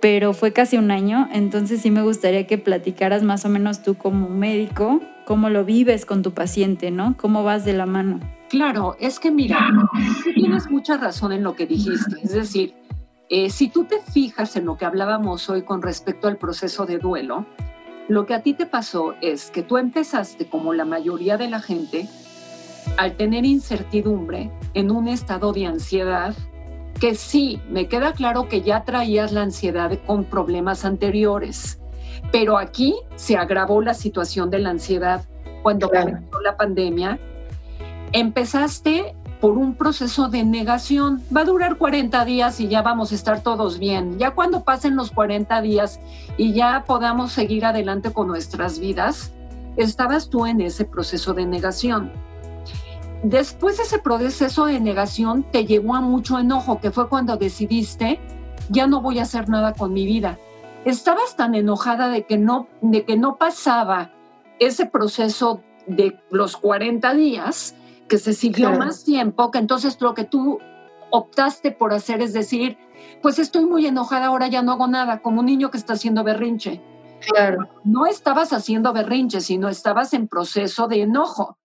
pero fue casi un año, entonces sí me gustaría que platicaras más o menos tú como médico, cómo lo vives con tu paciente, ¿no? ¿Cómo vas de la mano? Claro, es que mira, tienes mucha razón en lo que dijiste, es decir, eh, si tú te fijas en lo que hablábamos hoy con respecto al proceso de duelo, lo que a ti te pasó es que tú empezaste, como la mayoría de la gente, al tener incertidumbre en un estado de ansiedad, que sí, me queda claro que ya traías la ansiedad con problemas anteriores, pero aquí se agravó la situación de la ansiedad cuando comenzó la pandemia. Empezaste por un proceso de negación. Va a durar 40 días y ya vamos a estar todos bien. Ya cuando pasen los 40 días y ya podamos seguir adelante con nuestras vidas, estabas tú en ese proceso de negación. Después de ese proceso de negación te llevó a mucho enojo, que fue cuando decidiste, ya no voy a hacer nada con mi vida. Estabas tan enojada de que no, de que no pasaba ese proceso de los 40 días que se siguió más tiempo, que entonces lo que tú optaste por hacer es decir, pues estoy muy enojada, ahora ya no hago nada, como un niño que está haciendo berrinche. Claro. No estabas haciendo berrinche, sino estabas en proceso de enojo,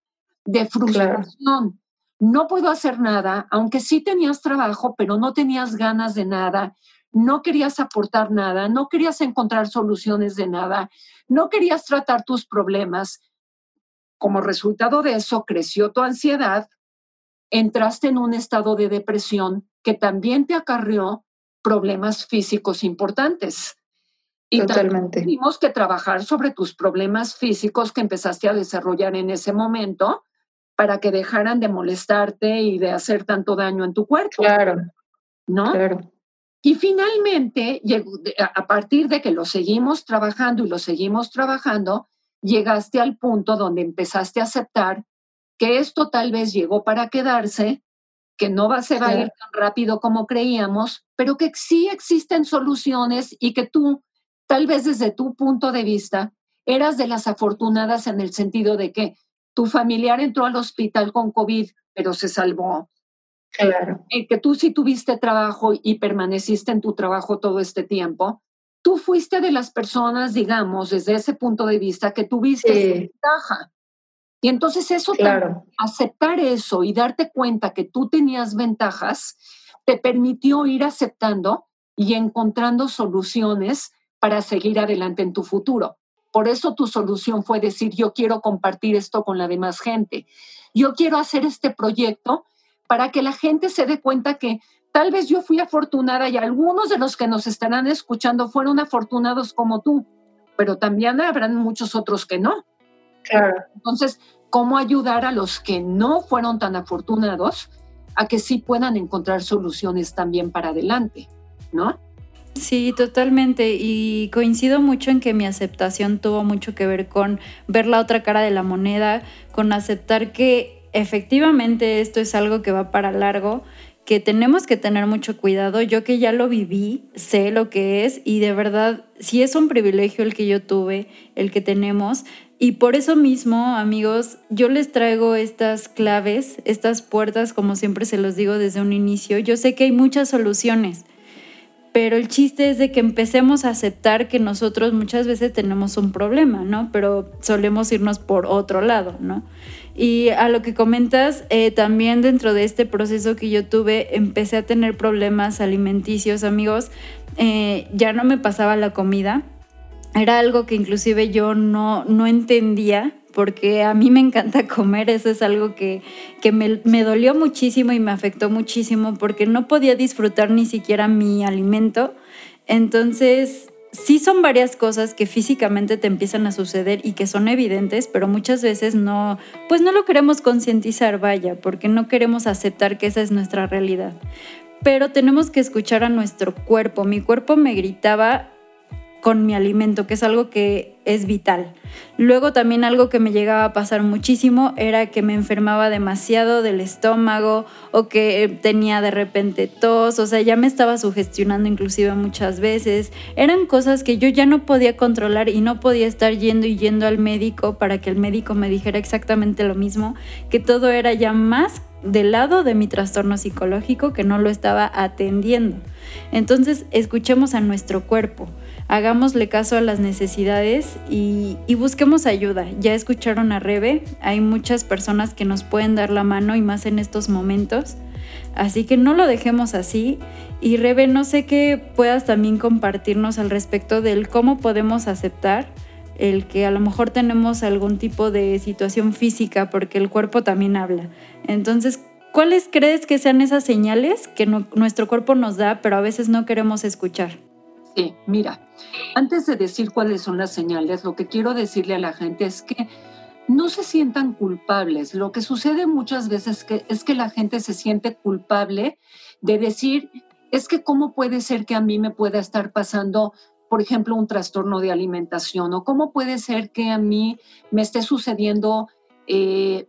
de frustración. No puedo hacer nada, aunque sí tenías trabajo, pero no tenías ganas de nada, no querías aportar nada, no querías encontrar soluciones de nada, no querías tratar tus problemas, como resultado de eso creció tu ansiedad, entraste en un estado de depresión que también te acarrió problemas físicos importantes. Y Totalmente. tuvimos que trabajar sobre tus problemas físicos que empezaste a desarrollar en ese momento para que dejaran de molestarte y de hacer tanto daño en tu cuerpo. Claro. ¿No? Claro. Y finalmente, a partir de que lo seguimos trabajando y lo seguimos trabajando, llegaste al punto donde empezaste a aceptar que esto tal vez llegó para quedarse, que no va, se va a ir tan rápido como creíamos, pero que sí existen soluciones y que tú, tal vez desde tu punto de vista, eras de las afortunadas en el sentido de que tu familiar entró al hospital con COVID, pero se salvó. Claro. Y que tú sí tuviste trabajo y permaneciste en tu trabajo todo este tiempo, tú fuiste de las personas, digamos, desde ese punto de vista, que tuviste ventaja. Y entonces eso, claro. aceptar eso y darte cuenta que tú tenías ventajas, te permitió ir aceptando y encontrando soluciones para seguir adelante en tu futuro. Por eso tu solución fue decir, yo quiero compartir esto con la demás gente. Yo quiero hacer este proyecto para que la gente se dé cuenta que Tal vez yo fui afortunada y algunos de los que nos estarán escuchando fueron afortunados como tú, pero también habrán muchos otros que no. Claro. Entonces, ¿cómo ayudar a los que no fueron tan afortunados a que sí puedan encontrar soluciones también para adelante, ¿no? Sí, totalmente. Y coincido mucho en que mi aceptación tuvo mucho que ver con ver la otra cara de la moneda, con aceptar que efectivamente esto es algo que va para largo que tenemos que tener mucho cuidado. Yo que ya lo viví, sé lo que es y de verdad, sí es un privilegio el que yo tuve, el que tenemos. Y por eso mismo, amigos, yo les traigo estas claves, estas puertas, como siempre se los digo desde un inicio. Yo sé que hay muchas soluciones, pero el chiste es de que empecemos a aceptar que nosotros muchas veces tenemos un problema, ¿no? Pero solemos irnos por otro lado, ¿no? Y a lo que comentas, eh, también dentro de este proceso que yo tuve, empecé a tener problemas alimenticios, amigos. Eh, ya no me pasaba la comida. Era algo que inclusive yo no, no entendía porque a mí me encanta comer, eso es algo que, me, me, dolió muchísimo y me afectó muchísimo porque no podía disfrutar ni siquiera mi alimento. Entonces, sí son varias cosas que físicamente te empiezan a suceder y que son evidentes, pero muchas veces no, pues no lo queremos concientizar, vaya, porque no queremos aceptar que esa es nuestra realidad. Pero tenemos que escuchar a nuestro cuerpo. Mi cuerpo me gritaba con mi alimento, que es algo que es vital. Luego también algo que me llegaba a pasar muchísimo era que me enfermaba demasiado del estómago o que tenía de repente tos, o sea, ya me estaba sugestionando inclusive muchas veces. Eran cosas que yo ya no podía controlar y no podía estar yendo y yendo al médico para que el médico me dijera exactamente lo mismo, que todo era ya más del lado de mi trastorno psicológico que no lo estaba atendiendo. Entonces, escuchemos a nuestro cuerpo hagámosle caso a las necesidades y, busquemos ayuda. Ya escucharon a Rebe, hay muchas personas que nos pueden dar la mano y más en estos momentos. Así que no lo dejemos así. Y Rebe, no sé qué puedas también compartirnos al respecto del cómo podemos aceptar el que a lo mejor tenemos algún tipo de situación física, porque el cuerpo también habla. Entonces, ¿cuáles crees que sean esas señales que nuestro cuerpo nos da, pero a veces no queremos escuchar? Sí, mira, antes de decir cuáles son las señales, lo que quiero decirle a la gente es que no se sientan culpables. Lo que sucede muchas veces es que la gente se siente culpable de decir, es que cómo puede ser que a mí me pueda estar pasando, por ejemplo, un trastorno de alimentación o cómo puede ser que a mí me esté sucediendo eh,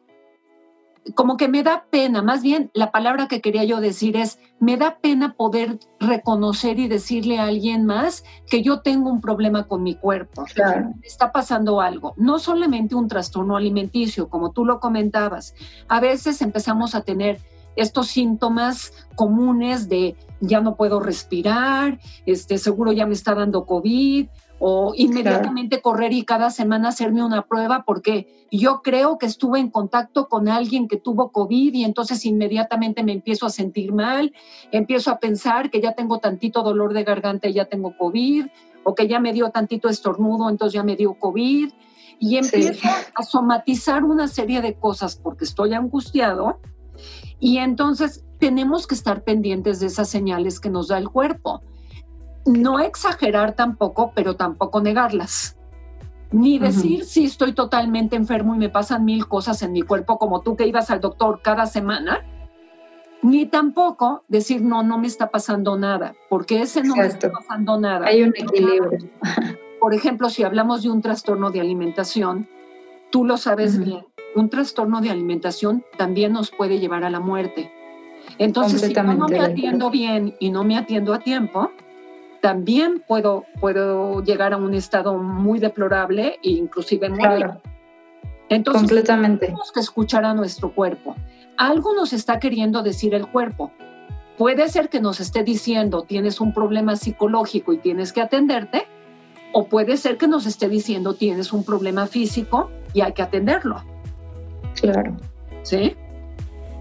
como que me da pena, más bien la palabra que quería yo decir es, me da pena poder reconocer y decirle a alguien más que yo tengo un problema con mi cuerpo. Claro. Está pasando algo, no solamente un trastorno alimenticio, como tú lo comentabas. A veces empezamos a tener estos síntomas comunes de ya no puedo respirar, este, seguro ya me está dando COVID, o inmediatamente correr y cada semana hacerme una prueba porque yo creo que estuve en contacto con alguien que tuvo COVID y entonces inmediatamente me empiezo a sentir mal, empiezo a pensar que ya tengo tantito dolor de garganta y ya tengo COVID, o que ya me dio tantito estornudo, entonces ya me dio COVID, y empiezo a somatizar una serie de cosas porque estoy angustiado, y entonces tenemos que estar pendientes de esas señales que nos da el cuerpo no exagerar tampoco, pero tampoco negarlas. Ni decir, sí, estoy totalmente enfermo y me pasan mil cosas en mi cuerpo, como tú que ibas al doctor cada semana. Ni tampoco decir, no, no me está pasando nada, porque ese no me está pasando nada. Hay un equilibrio. Por ejemplo, si hablamos de un trastorno de alimentación, tú lo sabes bien, un trastorno de alimentación también nos puede llevar a la muerte. Entonces, si yo no me atiendo bien y no me atiendo a tiempo, también puedo, puedo llegar a un estado muy deplorable e inclusive morir. Entonces, tenemos que escuchar a nuestro cuerpo. Algo nos está queriendo decir el cuerpo. Puede ser que nos esté diciendo tienes un problema psicológico y tienes que atenderte, o puede ser que nos esté diciendo tienes un problema físico y hay que atenderlo. Claro. ¿Sí?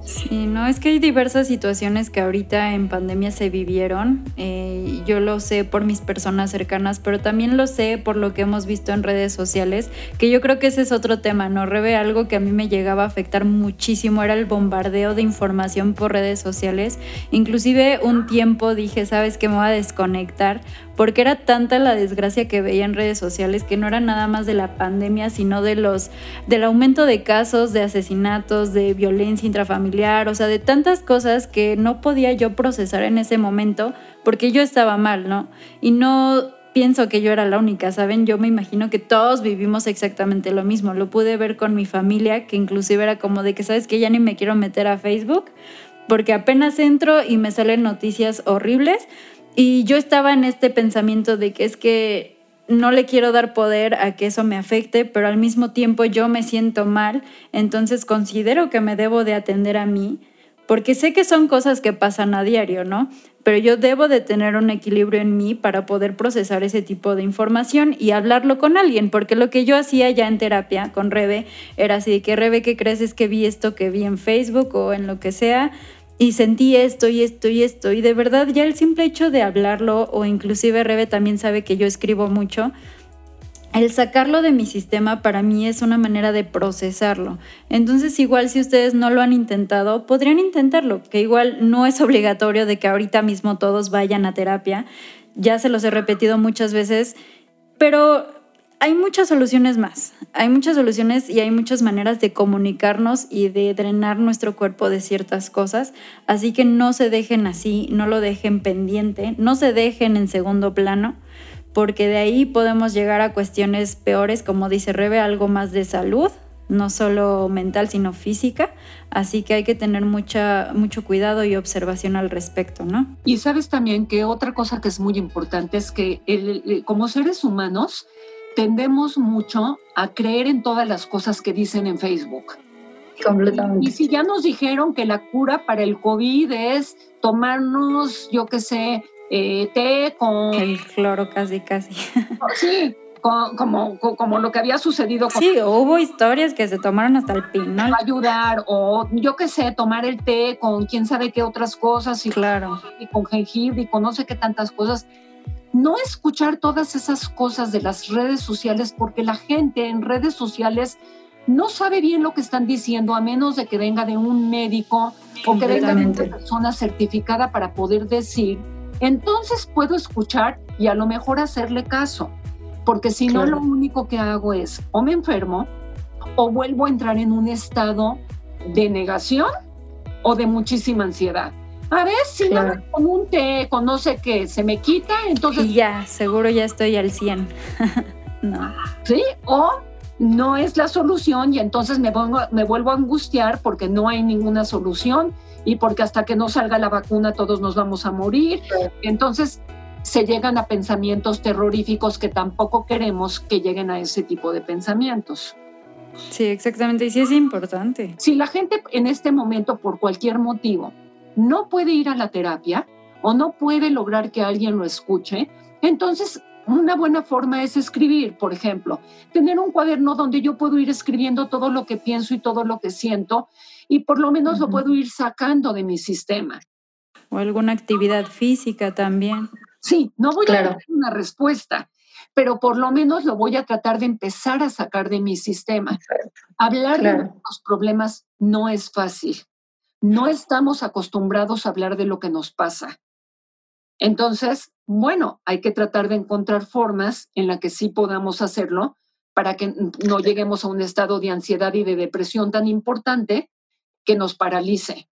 Sí, no, es que hay diversas situaciones que ahorita en pandemia se vivieron. Eh, yo lo sé por mis personas cercanas, pero también lo sé por lo que hemos visto en redes sociales, que yo creo que ese es otro tema, ¿no? Rebe, algo que a mí me llegaba a afectar muchísimo era el bombardeo de información por redes sociales. Inclusive un tiempo dije, ¿sabes qué? Me voy a desconectar porque era tanta la desgracia que veía en redes sociales que no era nada más de la pandemia, sino de los del aumento de casos de asesinatos, de violencia intrafamiliar, o sea, de tantas cosas que no podía yo procesar en ese momento porque yo estaba mal, ¿no? Y no pienso que yo era la única, ¿saben? Yo me imagino que todos vivimos exactamente lo mismo. Lo pude ver con mi familia, que inclusive era como de que, ¿sabes que Ya ni me quiero meter a Facebook porque apenas entro y me salen noticias horribles y yo estaba en este pensamiento de que es que no le quiero dar poder a que eso me afecte, pero al mismo tiempo yo me siento mal, entonces considero que me debo de atender a mí porque sé que son cosas que pasan a diario, ¿no? Pero yo debo de tener un equilibrio en mí para poder procesar ese tipo de información y hablarlo con alguien, porque lo que yo hacía ya en terapia con Rebe era así, que Rebe, ¿qué crees? Es que vi esto que vi en Facebook o en lo que sea y sentí esto y esto y esto. Y de verdad ya el simple hecho de hablarlo, o inclusive Rebe también sabe que yo escribo mucho, el sacarlo de mi sistema para mí es una manera de procesarlo. Entonces, igual si ustedes no lo han intentado, podrían intentarlo, que igual no es obligatorio de que ahorita mismo todos vayan a terapia. Ya se los he repetido muchas veces, pero hay muchas soluciones más. Hay muchas soluciones y hay muchas maneras de comunicarnos y de drenar nuestro cuerpo de ciertas cosas. Así que no se dejen así, no lo dejen pendiente, no se dejen en segundo plano porque de ahí podemos llegar a cuestiones peores, como dice Rebe, algo más de salud, no solo mental, sino física. Así que hay que tener mucha, mucho cuidado y observación al respecto, ¿no? Y sabes también que otra cosa que es muy importante es que como seres humanos tendemos mucho a creer en todas las cosas que dicen en Facebook. Completamente. Y si ya nos dijeron que la cura para el COVID es tomarnos, yo qué sé, eh, té con... El cloro casi, casi. Sí, como, como lo que había sucedido con... Sí, hubo historias que se tomaron hasta el pinol. ayudar, o yo qué sé, tomar el té con quién sabe qué otras cosas, y, claro. y con jengibre, y con no sé qué tantas cosas. No escuchar todas esas cosas de las redes sociales, porque la gente en redes sociales no sabe bien lo que están diciendo, a menos de que venga de un médico o que venga de una persona certificada para poder decir entonces puedo escuchar y a lo mejor hacerle caso, porque si no lo único que hago es o me enfermo o vuelvo a entrar en un estado de negación o de muchísima ansiedad. A ver si no, con un té, con no sé qué, se me quita, entonces... Y ya, seguro ya estoy al 100. no. Sí, o no es la solución y entonces me, me vuelvo a angustiar porque no hay ninguna solución y porque hasta que no salga la vacuna todos nos vamos a morir. Entonces se llegan a pensamientos terroríficos que tampoco queremos que lleguen a ese tipo de pensamientos. Sí, exactamente. Y sí es importante. Si la gente en este momento, por cualquier motivo, no puede ir a la terapia o no puede lograr que alguien lo escuche, entonces una buena forma es escribir, por ejemplo, tener un cuaderno donde yo puedo ir escribiendo todo lo que pienso y todo lo que siento y por lo menos lo puedo ir sacando de mi sistema. O alguna actividad física también. Sí, no voy a dar una respuesta, pero por lo menos lo voy a tratar de empezar a sacar de mi sistema. Hablar de los problemas no es fácil. No estamos acostumbrados a hablar de lo que nos pasa. Entonces, bueno, hay que tratar de encontrar formas en las que sí podamos hacerlo para que no lleguemos a un estado de ansiedad y de depresión tan importante que nos paralice.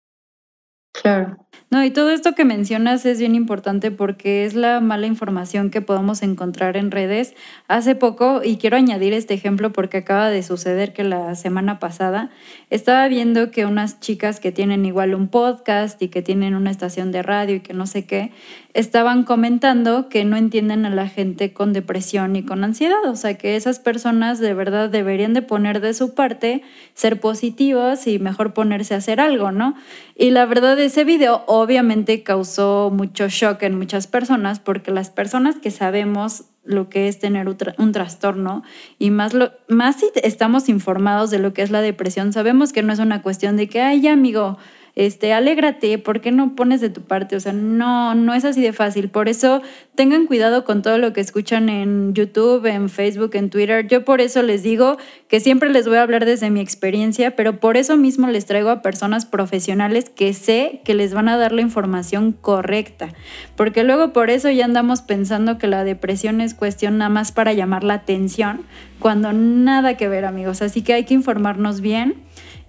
Claro. No, y todo esto que mencionas es bien importante porque es la mala información que podemos encontrar en redes. Hace poco, y quiero añadir este ejemplo porque acaba de suceder que la semana pasada estaba viendo que unas chicas que tienen igual un podcast y que tienen una estación de radio y que no sé qué, estaban comentando que no entienden a la gente con depresión y con ansiedad. O sea, que esas personas de verdad deberían de poner de su parte, ser positivos y mejor ponerse a hacer algo, ¿no? Y la verdad ese video obviamente causó mucho shock en muchas personas porque las personas que sabemos lo que es tener un, trastorno y más, lo, más si estamos informados de lo que es la depresión, sabemos que no es una cuestión de que, ay, amigo, este, alégrate, ¿por qué no pones de tu parte? O sea, no, no es así de fácil. Por eso tengan cuidado con todo lo que escuchan en YouTube, en Facebook, en Twitter. Yo por eso les digo que siempre les voy a hablar desde mi experiencia, pero por eso mismo les traigo a personas profesionales que sé que les van a dar la información correcta. Porque luego por eso ya andamos pensando que la depresión es cuestión nada más para llamar la atención, cuando nada que ver, amigos. Así que hay que informarnos bien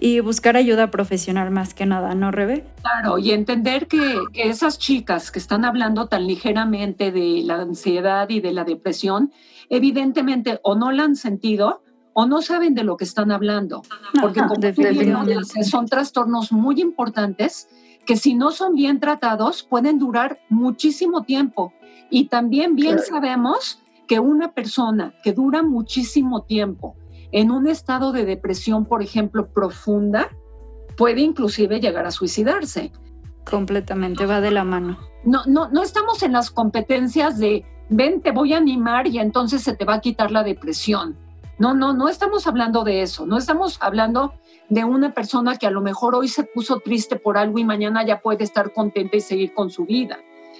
y buscar ayuda profesional más que nada, ¿no, Rebe? Claro, y entender que, esas chicas que están hablando tan ligeramente de la ansiedad y de la depresión, evidentemente o no la han sentido o no saben de lo que están hablando, porque como son trastornos muy importantes que si no son bien tratados pueden durar muchísimo tiempo. Y también bien sabemos que una persona que dura muchísimo tiempo en un estado de depresión, por ejemplo, profunda, puede inclusive llegar a suicidarse. Completamente, va de la mano. No, no, no estamos en las competencias de ven, te voy a animar y entonces se te va a quitar la depresión. No, no, no estamos hablando de eso, no estamos hablando de una persona que a lo mejor hoy se puso triste por algo y mañana ya puede estar contenta y seguir con su vida.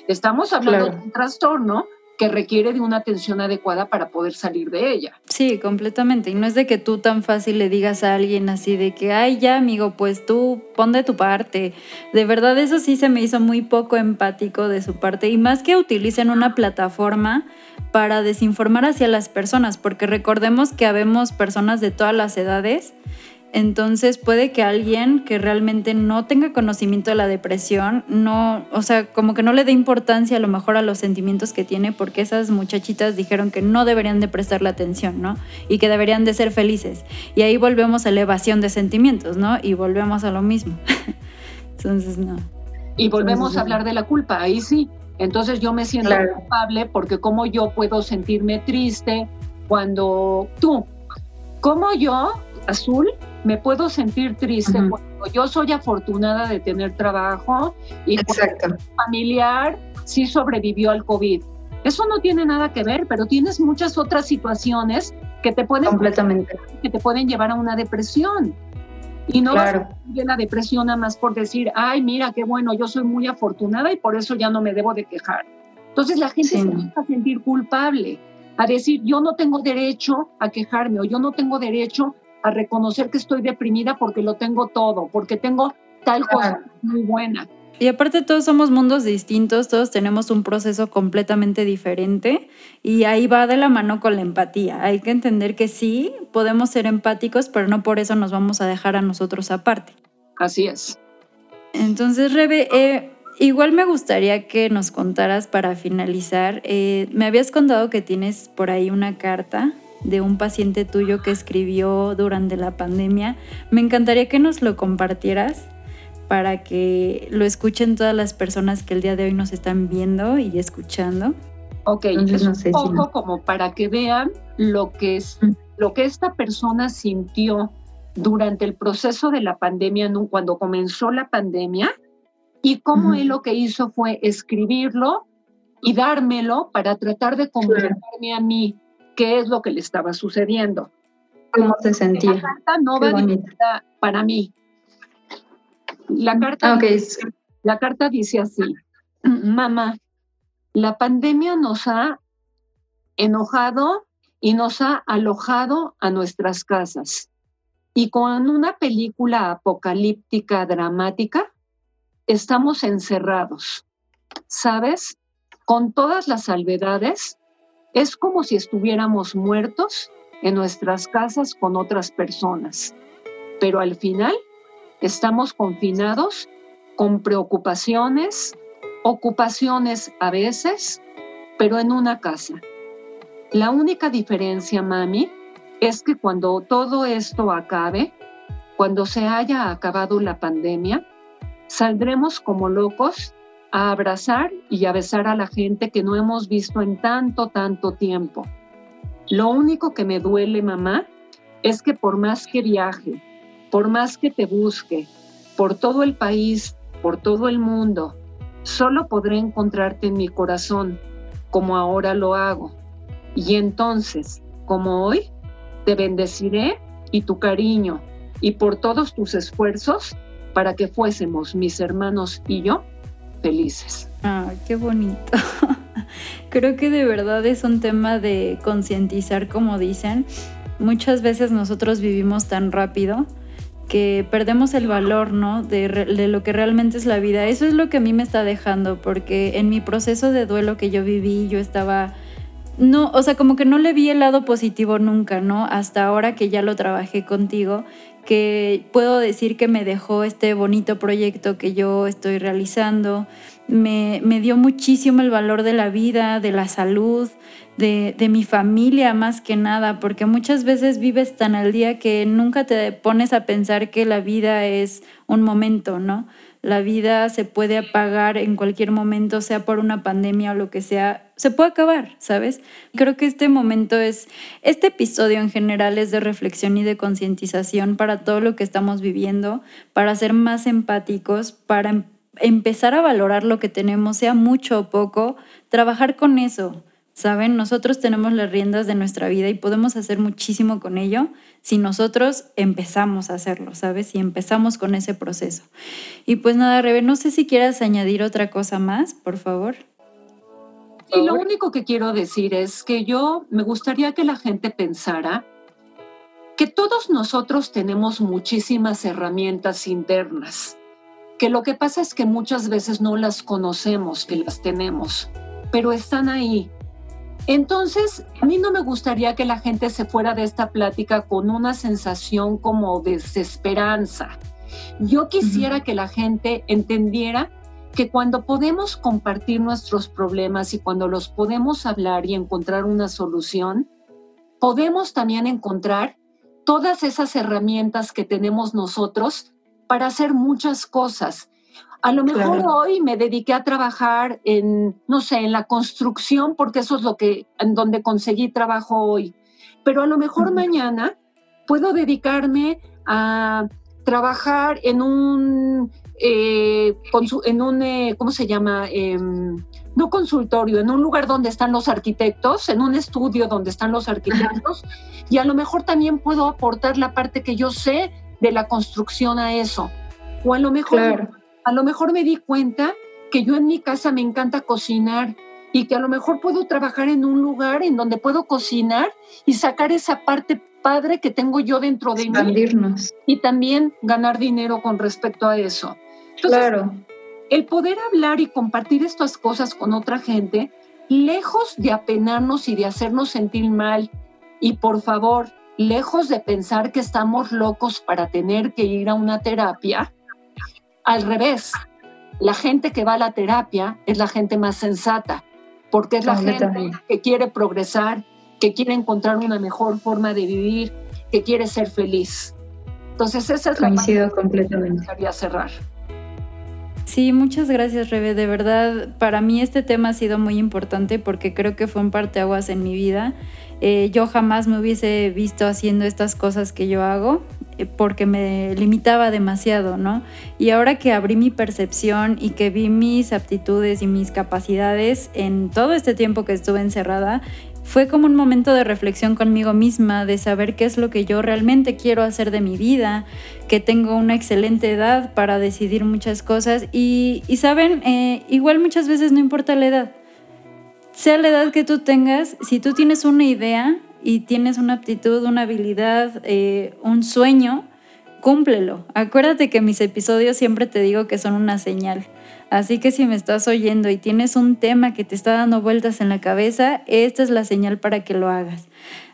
Estamos hablando de un trastorno que requiere de una atención adecuada para poder salir de ella. Sí, completamente. Y no es de que tú tan fácil le digas a alguien así de que, ay, ya amigo, pues tú pon de tu parte. De verdad eso sí se me hizo muy poco empático de su parte. Y más que utilicen una plataforma para desinformar hacia las personas, porque recordemos que habemos personas de todas las edades entonces puede que alguien que realmente no tenga conocimiento de la depresión, no, o sea, como que no le dé importancia a lo mejor a los sentimientos que tiene, porque esas muchachitas dijeron que no deberían de prestarle atención, ¿no? Y que deberían de ser felices. Y ahí volvemos a la evasión de sentimientos, ¿no? Y volvemos a lo mismo. Entonces, no. Y volvemos a hablar de la culpa, ahí sí. Entonces yo me siento culpable porque como yo puedo sentirme triste cuando tú, como yo, Azul, me puedo sentir triste cuando yo soy afortunada de tener trabajo y Exacto. familiar sí sobrevivió al COVID. Eso no tiene nada que ver, pero tienes muchas otras situaciones que te pueden completamente que te pueden llevar a una depresión. Y no vas a la depresión nada más por decir, ay, mira qué bueno, yo soy muy afortunada y por eso ya no me debo de quejar. Entonces la gente se empieza a sentir culpable, a decir, yo no tengo derecho a quejarme o yo no tengo derecho a reconocer que estoy deprimida porque lo tengo todo, porque tengo tal cosa muy buena. Y aparte todos somos mundos distintos, todos tenemos un proceso completamente diferente y ahí va de la mano con la empatía. Hay que entender que sí, podemos ser empáticos, pero no por eso nos vamos a dejar a nosotros aparte. Así es. Entonces, Rebe, eh, igual me gustaría que nos contaras para finalizar, eh, me habías contado que tienes por ahí una carta de un paciente tuyo que escribió durante la pandemia. Me encantaría que nos lo compartieras para que lo escuchen todas las personas que el día de hoy nos están viendo y escuchando. Ok, es un poco como para que vean lo que, es, lo que esta persona sintió durante el proceso de la pandemia, cuando comenzó la pandemia, y cómo él lo que hizo fue escribirlo y dármelo para tratar de comprenderme a mí qué es lo que le estaba sucediendo. ¿Cómo se sentía? La carta no va dirigida para mí. La carta, okay. la carta dice así, mamá, la pandemia nos ha enojado y nos ha alojado a nuestras casas. Y con una película apocalíptica dramática, estamos encerrados. ¿Sabes? Con todas las salvedades, es como si estuviéramos muertos en nuestras casas con otras personas, pero al final estamos confinados con preocupaciones, ocupaciones a veces, pero en una casa. La única diferencia, mami, es que cuando todo esto acabe, cuando se haya acabado la pandemia, saldremos como locos a abrazar y a besar a la gente que no hemos visto en tanto, tanto tiempo. Lo único que me duele, mamá, es que por más que viaje, por más que te busque, por todo el país, por todo el mundo, solo podré encontrarte en mi corazón, como ahora lo hago. Y entonces, como hoy, te bendeciré y tu cariño, y por todos tus esfuerzos para que fuésemos mis hermanos y yo felices. Ah, qué bonito. Creo que de verdad es un tema de concientizar, como dicen. Muchas veces nosotros vivimos tan rápido que perdemos el valor, ¿no? De, de, lo que realmente es la vida. Eso es lo que a mí me está dejando, porque en mi proceso de duelo que yo viví, yo estaba, no, o sea, como que no le vi el lado positivo nunca, ¿no? Hasta ahora que ya lo trabajé contigo que puedo decir que me dejó este bonito proyecto que yo estoy realizando. Me, dio muchísimo el valor de la vida, de la salud, de, de, mi familia más que nada, porque muchas veces vives tan al día que nunca te pones a pensar que la vida es un momento, ¿no? La vida se puede apagar en cualquier momento, sea por una pandemia o lo que sea, se puede acabar, ¿sabes? Creo que este momento es, este episodio en general es de reflexión y de concientización para todo lo que estamos viviendo, para ser más empáticos, para em, empezar a valorar lo que tenemos, sea mucho o poco, trabajar con eso ¿Saben? Nosotros tenemos las riendas de nuestra vida y podemos hacer muchísimo con ello si nosotros empezamos a hacerlo, ¿sabes? Si empezamos con ese proceso. Y pues nada, Rebe, no sé si quieras añadir otra cosa más, por favor. Y lo único que quiero decir es que yo me gustaría que la gente pensara que todos nosotros tenemos muchísimas herramientas internas, que lo que pasa es que muchas veces no las conocemos, que las tenemos, pero están ahí entonces, a mí no me gustaría que la gente se fuera de esta plática con una sensación como desesperanza. Yo quisiera que la gente entendiera que cuando podemos compartir nuestros problemas y cuando los podemos hablar y encontrar una solución, podemos también encontrar todas esas herramientas que tenemos nosotros para hacer muchas cosas a lo mejor hoy me dediqué a trabajar en, no sé, en la construcción, porque eso es lo que, en donde conseguí trabajo hoy. Pero a lo mejor mañana puedo dedicarme a trabajar en un, eh, en un, eh, ¿cómo se llama? Em, no consultorio, en un lugar donde están los arquitectos, en un estudio donde están los arquitectos, y a lo mejor también puedo aportar la parte que yo sé de la construcción a eso. O a lo mejor a lo mejor me di cuenta que yo en mi casa me encanta cocinar y que a lo mejor puedo trabajar en un lugar en donde puedo cocinar y sacar esa parte padre que tengo yo dentro de mí y también ganar dinero con respecto a eso. claro. El poder hablar y compartir estas cosas con otra gente, lejos de apenarnos y de hacernos sentir mal, y por favor, lejos de pensar que estamos locos para tener que ir a una terapia, al revés, la gente que va a la terapia es la gente más sensata, porque es la gente que quiere progresar, que quiere encontrar una mejor forma de vivir, que quiere ser feliz. Entonces, esa es Coincido la completamente. que quería cerrar. Sí, muchas gracias, Rebe. De verdad, para mí este tema ha sido muy importante porque creo que fue un parteaguas en mi vida. Eh, yo jamás me hubiese visto haciendo estas cosas que yo hago porque me limitaba demasiado, ¿no? Y ahora que abrí mi percepción y que vi mis aptitudes y mis capacidades en todo este tiempo que estuve encerrada, fue como un momento de reflexión conmigo misma, de saber qué es lo que yo realmente quiero hacer de mi vida, que tengo una excelente edad para decidir muchas cosas y, saben, eh, igual muchas veces no importa la edad. Sea la edad que tú tengas, si tú tienes una idea, y tienes una aptitud, una habilidad, eh, un sueño, cúmplelo. Acuérdate que mis episodios siempre te digo que son una señal. Así que si me estás oyendo y tienes un tema que te está dando vueltas en la cabeza, esta es la señal para que lo hagas.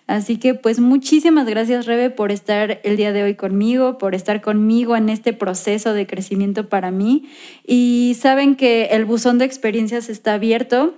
Así que pues muchísimas gracias Rebe por estar el día de hoy conmigo, por estar conmigo en este proceso de crecimiento para mí. Y saben que el buzón de experiencias está abierto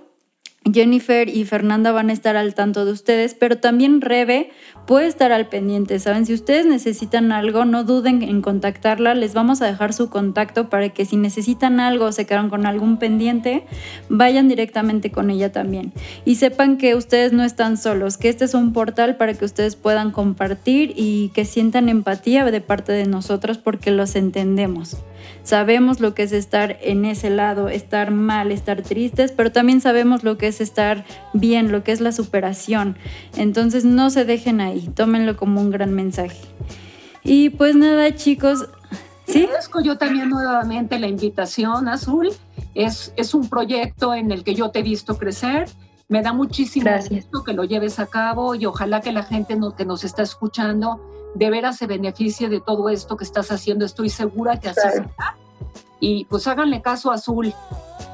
Jennifer y Fernanda van a estar al tanto de ustedes, pero también Rebe puede estar al pendiente, ¿saben? Si ustedes necesitan algo, no duden en contactarla, les vamos a dejar su contacto para que si necesitan algo o se quedan con algún pendiente, vayan directamente con ella también. Y sepan que ustedes no están solos, que este es un portal para que ustedes puedan compartir y que sientan empatía de parte de nosotros porque los entendemos. Sabemos lo que es estar en ese lado, estar mal, estar tristes, pero también sabemos lo que es estar bien, lo que es la superación. Entonces no se dejen ahí, tómenlo como un gran mensaje. Y pues nada, chicos. ¿Sí? Agradezco yo también nuevamente la invitación, Azul. Es, es un proyecto en el que yo te he visto crecer. Me da muchísimo gusto que lo lleves a cabo y ojalá que la gente que nos está escuchando de veras se beneficie de todo esto que estás haciendo. Estoy segura que así será. Y pues háganle caso a Azul.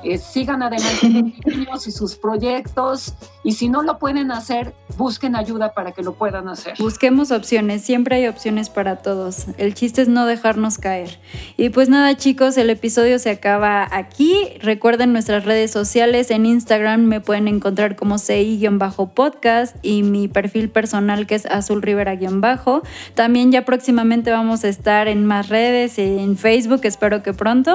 eh, sigan adelante los niños y sus proyectos y si no lo pueden hacer, busquen ayuda para que lo puedan hacer. Busquemos opciones, siempre hay opciones para todos. El chiste es no dejarnos caer. Y pues nada chicos, el episodio se acaba aquí. Recuerden nuestras redes sociales, en Instagram me pueden encontrar como CI-podcast y mi perfil personal que es Azul Rivera-bajo. También ya próximamente vamos a estar en más redes, en Facebook, espero que pronto.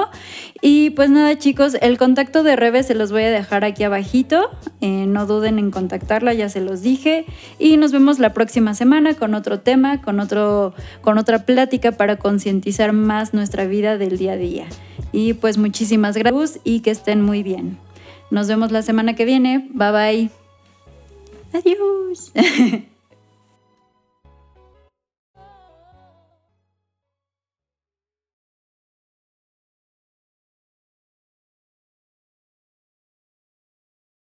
Y pues nada chicos, el contacto de Rebe se los voy a dejar aquí abajito. Eh, no duden en contactarla, ya se los dije. Y nos vemos la próxima semana con otro tema, con, otro, con otra plática para concientizar más nuestra vida del día a día. Y pues muchísimas gracias y que estén muy bien. Nos vemos la semana que viene. Bye bye. Adiós.